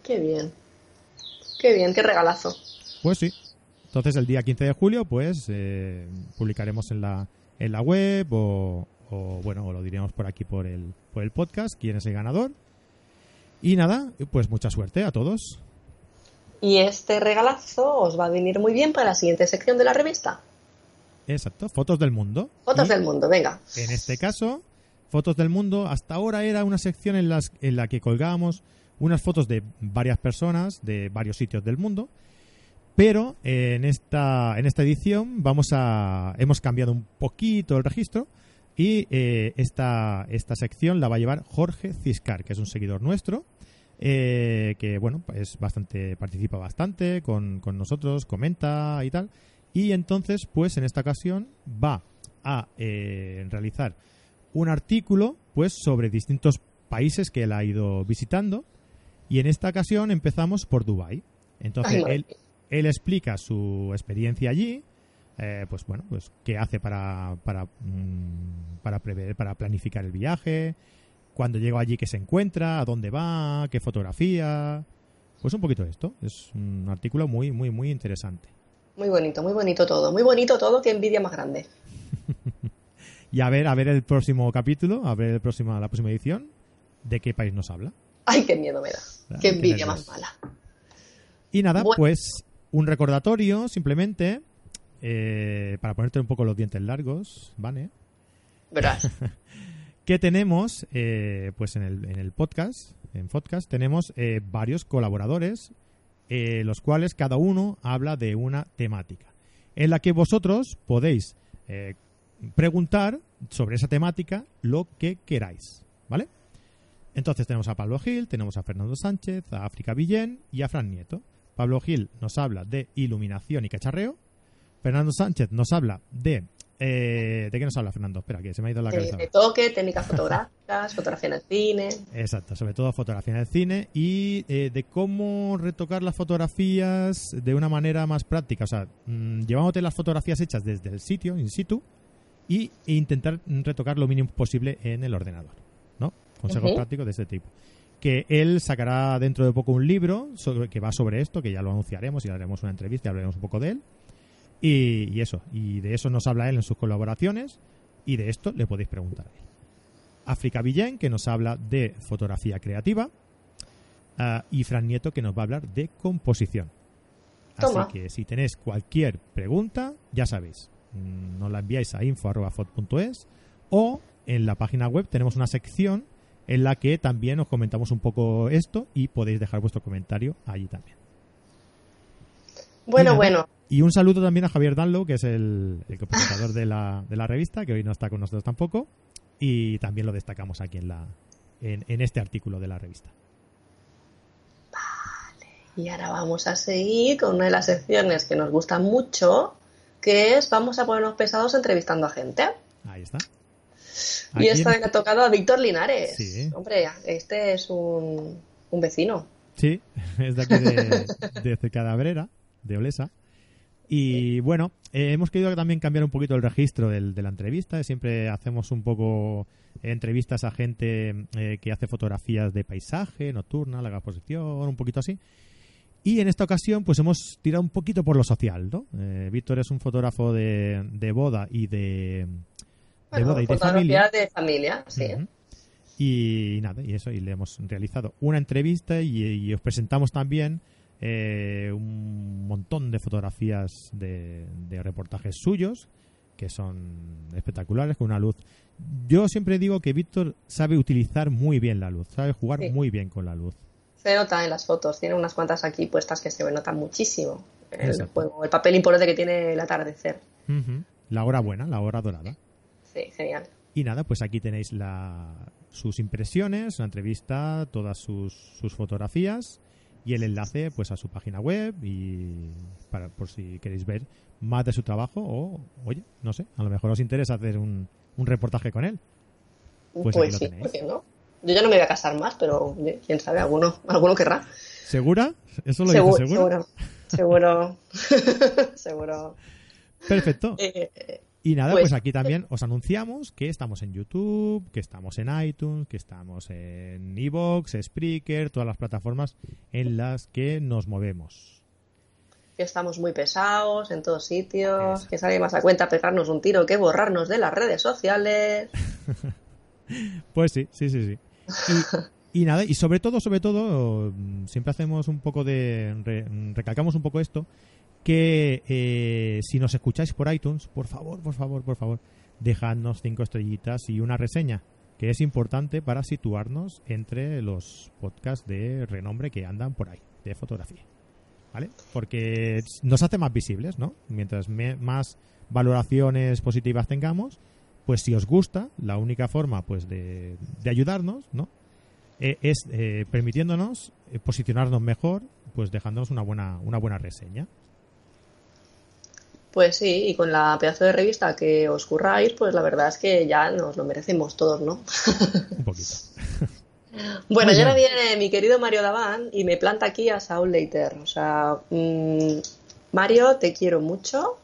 Qué bien. Qué bien, qué regalazo. Pues sí. Entonces el día 15 de julio pues eh, publicaremos en la en la web o, o, bueno, o lo diremos por aquí por el por el podcast quién es el ganador. Y nada, pues mucha suerte a todos. Y este regalazo os va a venir muy bien para la siguiente sección de la revista. Exacto, fotos del mundo. Fotos Y del mundo, venga. En este caso, fotos del mundo, hasta ahora era una sección en, las, en la que colgábamos unas fotos de varias personas de varios sitios del mundo. Pero eh, en esta, en esta edición vamos a, hemos cambiado un poquito el registro y eh, esta, esta sección la va a llevar Jorge Ciscar, que es un seguidor nuestro, eh, que bueno, es bastante, participa bastante con, con nosotros, comenta y tal. Y entonces, pues en esta ocasión va a eh, realizar un artículo pues sobre distintos países que él ha ido visitando y en esta ocasión empezamos por Dubai. Entonces Ay, él, él explica su experiencia allí, eh, pues bueno, pues qué hace para, para, mm, para prever, para planificar el viaje, cuando llega allí qué se encuentra, a dónde va, qué fotografía, pues un poquito de esto. Es un artículo muy, muy, muy interesante. Muy bonito, muy bonito todo. Muy bonito todo, qué envidia más grande. y a ver, a ver el próximo capítulo, a ver el próximo, la próxima edición, de qué país nos habla. Ay, qué miedo me da. qué envidia más mala. Y nada, pues un recordatorio simplemente eh, para ponerte un poco los dientes largos, ¿vale? Verás. que tenemos, eh, pues en el, en el podcast, en podcast, tenemos eh, varios colaboradores, los cuales cada uno habla de una temática, en la que vosotros podéis preguntar sobre esa temática lo que queráis, ¿vale? Entonces tenemos a Pablo Gil, tenemos a Fernando Sánchez, a África Villén y a Fran Nieto. Pablo Gil nos habla de iluminación y cacharreo. Fernando Sánchez nos habla de... Eh, ¿De qué nos habla Fernando? Espera, que se me ha ido la cabeza. De, toque, técnicas fotográficas, fotografía en el cine. Exacto, sobre todo fotografía en el cine y eh, de cómo retocar las fotografías de una manera más práctica. O sea, mmm, llevándote las fotografías hechas desde el sitio, in situ, y, e intentar retocar lo mínimo posible en el ordenador. ¿No? Consejos prácticos de este tipo que él sacará dentro de poco un libro sobre, que va sobre esto, que ya lo anunciaremos y haremos una entrevista y hablaremos un poco de él. Y, eso, y de eso nos habla él en sus colaboraciones y de esto le podéis preguntar. África Villén, que nos habla de fotografía creativa, uh, y Fran Nieto, que nos va a hablar de composición. Así que si tenéis cualquier pregunta, ya sabéis, mm, nos la enviáis a info.fot.es o en la página web tenemos una sección en la que también os comentamos un poco esto y podéis dejar vuestro comentario allí también. Bueno, bueno. Y un saludo también a Javier Danlo, que es el, el copresentador de la, de la revista, que hoy no está con nosotros tampoco, y también lo destacamos aquí en, la, en, en este artículo de la revista. Vale, y ahora vamos a seguir con una de las secciones que nos gusta mucho, que es vamos a ponernos pesados entrevistando a gente. Ahí está. Y esta vez ha tocado a Víctor Linares. Hombre, este es un, vecino. Sí, es de aquí de, de Cadabrera, de Olesa. Y bueno, eh, hemos querido también cambiar un poquito el registro del, de la entrevista. Siempre hacemos un poco entrevistas a gente eh, que hace fotografías de paisaje, nocturna, larga exposición, un poquito así. Y en esta ocasión, pues hemos tirado un poquito por lo social, ¿no? Eh, Víctor es un fotógrafo de, de boda y de, de boda y de familia. de familia, sí. Y nada, y eso, y le hemos realizado una entrevista y, os presentamos también eh, un montón de fotografías de, reportajes suyos que son espectaculares, con una luz. Yo siempre digo que Víctor sabe utilizar muy bien la luz, sabe jugar muy bien con la luz. Se nota en las fotos, tiene unas cuantas aquí puestas que se notan muchísimo. El, el papel importante que tiene el atardecer. La hora buena, la hora dorada. Sí, genial. Y nada, pues aquí tenéis la, sus impresiones, la entrevista, todas sus, sus fotografías y el enlace pues a su página web y para por si queréis ver más de su trabajo o oye no sé a lo mejor os interesa hacer un, un reportaje con él. Pues, pues sí ¿por qué no? yo ya no me voy a casar más pero quién sabe alguno alguno querrá. Segura eso lo dice, seguro seguro. Seguro, perfecto. Eh, y nada, pues, pues, aquí también os anunciamos que estamos en YouTube, que estamos en iTunes, que estamos en Evox, Spreaker, todas las plataformas en las que nos movemos. Que estamos muy pesados en todos sitios, que sale más a cuenta pegarnos un tiro que borrarnos de las redes sociales. pues sí, sí, sí, sí. Y, nada, y sobre todo, sobre todo, siempre hacemos un poco de... recalcamos un poco esto, que eh, si nos escucháis por iTunes, por favor, por favor, por favor, dejadnos cinco estrellitas y una reseña, que es importante para situarnos entre los podcasts de renombre que andan por ahí, de fotografía. ¿Vale? Porque nos hace más visibles, ¿no? Mientras más valoraciones positivas tengamos, pues si os gusta, la única forma pues de, ayudarnos, ¿no? Eh, es eh, permitiéndonos posicionarnos mejor, pues dejándonos una buena, una buena reseña. Pues sí, y con la pedazo de revista que os curráis, pues la verdad es que ya nos lo merecemos todos, ¿no? Un poquito. bueno, ya ahora viene mi querido Mario Daván y me planta aquí a Saul Leiter. O sea, mm, Mario, te quiero mucho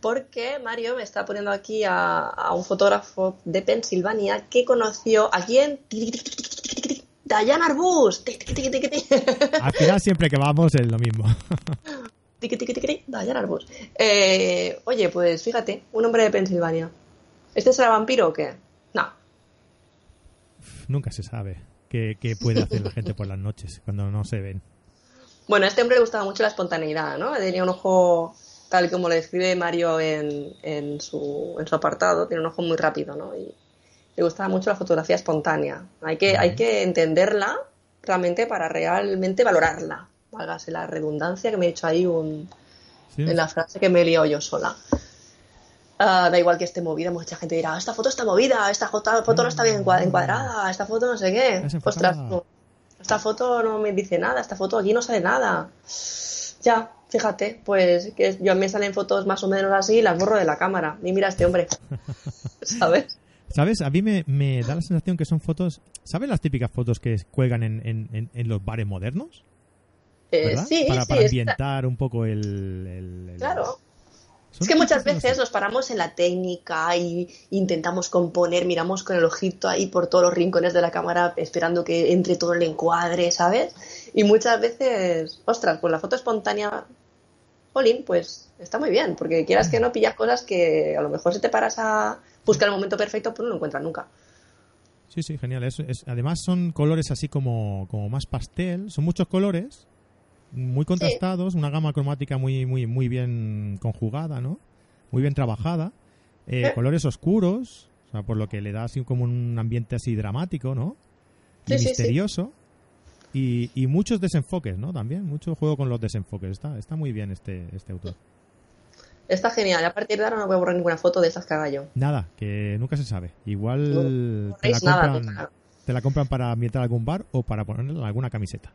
porque Mario me está poniendo aquí a, a un fotógrafo de Pensilvania que conoció a quién? Diana Arbus. Al final siempre que vamos es lo mismo. Diana Arbus. Eh, oye, pues fíjate, un hombre de Pensilvania. ¿Este será vampiro o qué? No. Nunca se sabe qué, qué puede hacer la gente por las noches cuando no se ven. Bueno, a este hombre le gustaba mucho la espontaneidad, ¿no? Tenía un ojo, tal como le describe Mario en, en, su, en su apartado, tiene un ojo muy rápido, ¿no? Y le gustaba mucho la fotografía espontánea. Hay que, hay que entenderla realmente para realmente valorarla. Válgase la redundancia que me he hecho ahí un, Sí. en la frase que me he liado yo sola. Ah, da igual que esté movida, mucha gente dirá, esta foto está movida, esta foto, no está bien encua- encuadrada, esta foto no sé qué. Ostras, no. esta foto no me dice nada, esta foto aquí no sale nada. Ya, fíjate, pues que yo me salen fotos más o menos así y las borro de la cámara. Y mira a este hombre, ¿sabes? ¿Sabes? A mí me, me da la sensación que son fotos... ¿Sabes las típicas fotos que cuelgan en, en- en- en los bares modernos? Eh, sí, para, sí, para está- ambientar un poco el... el- el- claro. Es que muchas veces nos paramos en la técnica y intentamos componer, miramos con el ojito ahí por todos los rincones de la cámara esperando que entre todo el encuadre, ¿sabes? Y muchas veces, ostras, pues la foto espontánea, Olin, pues está muy bien, porque quieras que no pillas cosas que a lo mejor si te paras a buscar el momento perfecto, pues no lo encuentras nunca. Sí, sí, genial. Es, es- además son colores así como, como más pastel. Son muchos colores, muy contrastados, una gama cromática muy, muy, muy bien conjugada, ¿no? Muy bien trabajada. Eh, Eh. colores oscuros, o sea, por lo que le da así como un ambiente así dramático, ¿no? Y Sí, sí, sí. misterioso. Y, y muchos desenfoques, ¿no? También, mucho juego con los desenfoques. Está, está muy bien este, este autor. Está genial, a partir de ahora no voy a borrar ninguna foto de estas que haga yo. Nada, que nunca se sabe. Igual No te, la nada, compran, total. te la compran para ambientar algún bar o para ponerle en alguna camiseta.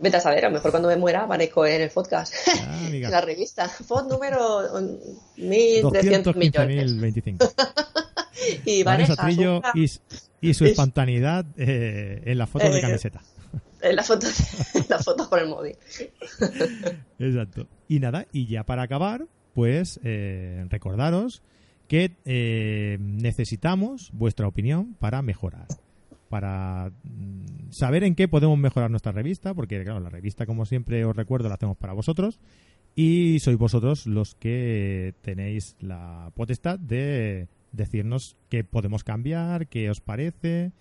Vete a saber, a lo mejor cuando me muera aparezco en el podcast. Ah, en la revista. Fod número um, 1300 millones. 215.025. Y Vanessa Vanessa Trillo y, y su Es- espontaneidad eh, en la foto de Eh, camiseta. en la foto, la foto con el móvil. Exacto. Y nada, y ya para acabar, pues eh, recordaros que eh, necesitamos vuestra opinión para mejorar. Para mm, saber en qué podemos mejorar nuestra revista, porque claro, la revista, como siempre os recuerdo, la hacemos para vosotros. Y sois vosotros los que tenéis la potestad de decirnos qué podemos cambiar, qué os parece,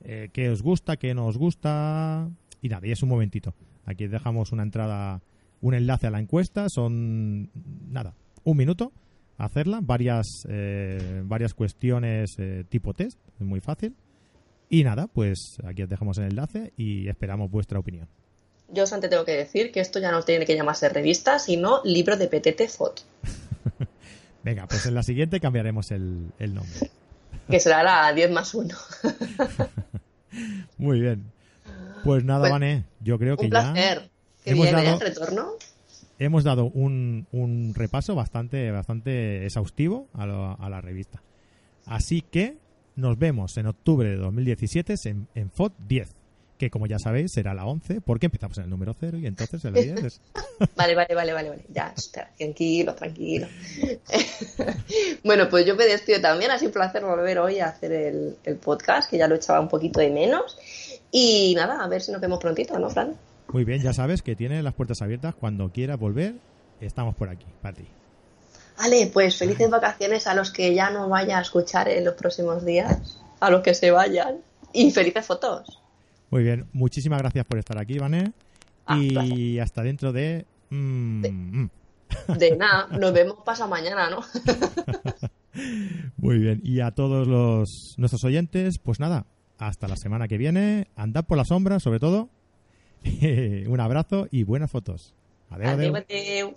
eh, qué os gusta, qué no os gusta. Y nada, y es un momentito. Aquí dejamos una entrada, un enlace a la encuesta. Son, nada, un minuto hacerla. Varias, eh, varias cuestiones eh, tipo test, es muy fácil. Y nada, pues aquí os dejamos el enlace y esperamos vuestra opinión. Yo os antes tengo que decir que esto ya no tiene que llamarse revista, sino libro de PTT Fot, Venga, pues en la siguiente cambiaremos el, el nombre. que será la 10 más 1. Muy bien. Pues nada, Pues, Vané, yo creo que Un ya placer. Que hemos viene dado- el retorno. hemos dado un, un repaso bastante, bastante exhaustivo a, lo- a la revista. Así que nos vemos en octubre de 2017 en, en FOT 10, que como ya sabéis será la 11, porque empezamos en el número 0 y entonces el 10 es... Vale, vale, vale, vale, vale. Ya, tranquilo, tranquilo. bueno, pues yo me despido también. Ha sido un placer volver hoy a hacer el, el podcast, que ya lo echaba un poquito de menos. Y nada, a ver si nos vemos prontito, ¿no, Fran? Muy bien, ya sabes que tiene las puertas abiertas cuando quieras volver. Estamos por aquí, para ti. Vale, pues felices vacaciones a los que ya no vaya a escuchar en los próximos días, a los que se vayan. Y felices fotos. Muy bien, muchísimas gracias por estar aquí, Vané. Ah, y placer. hasta dentro de... mm, mm. De nada, nos vemos pasa mañana, ¿no? Muy bien, y a todos los nuestros oyentes, pues nada, hasta la semana que viene. Andad por la sombra, sobre todo. Un abrazo y buenas fotos. Adiós, Adeu, adiós. adeu.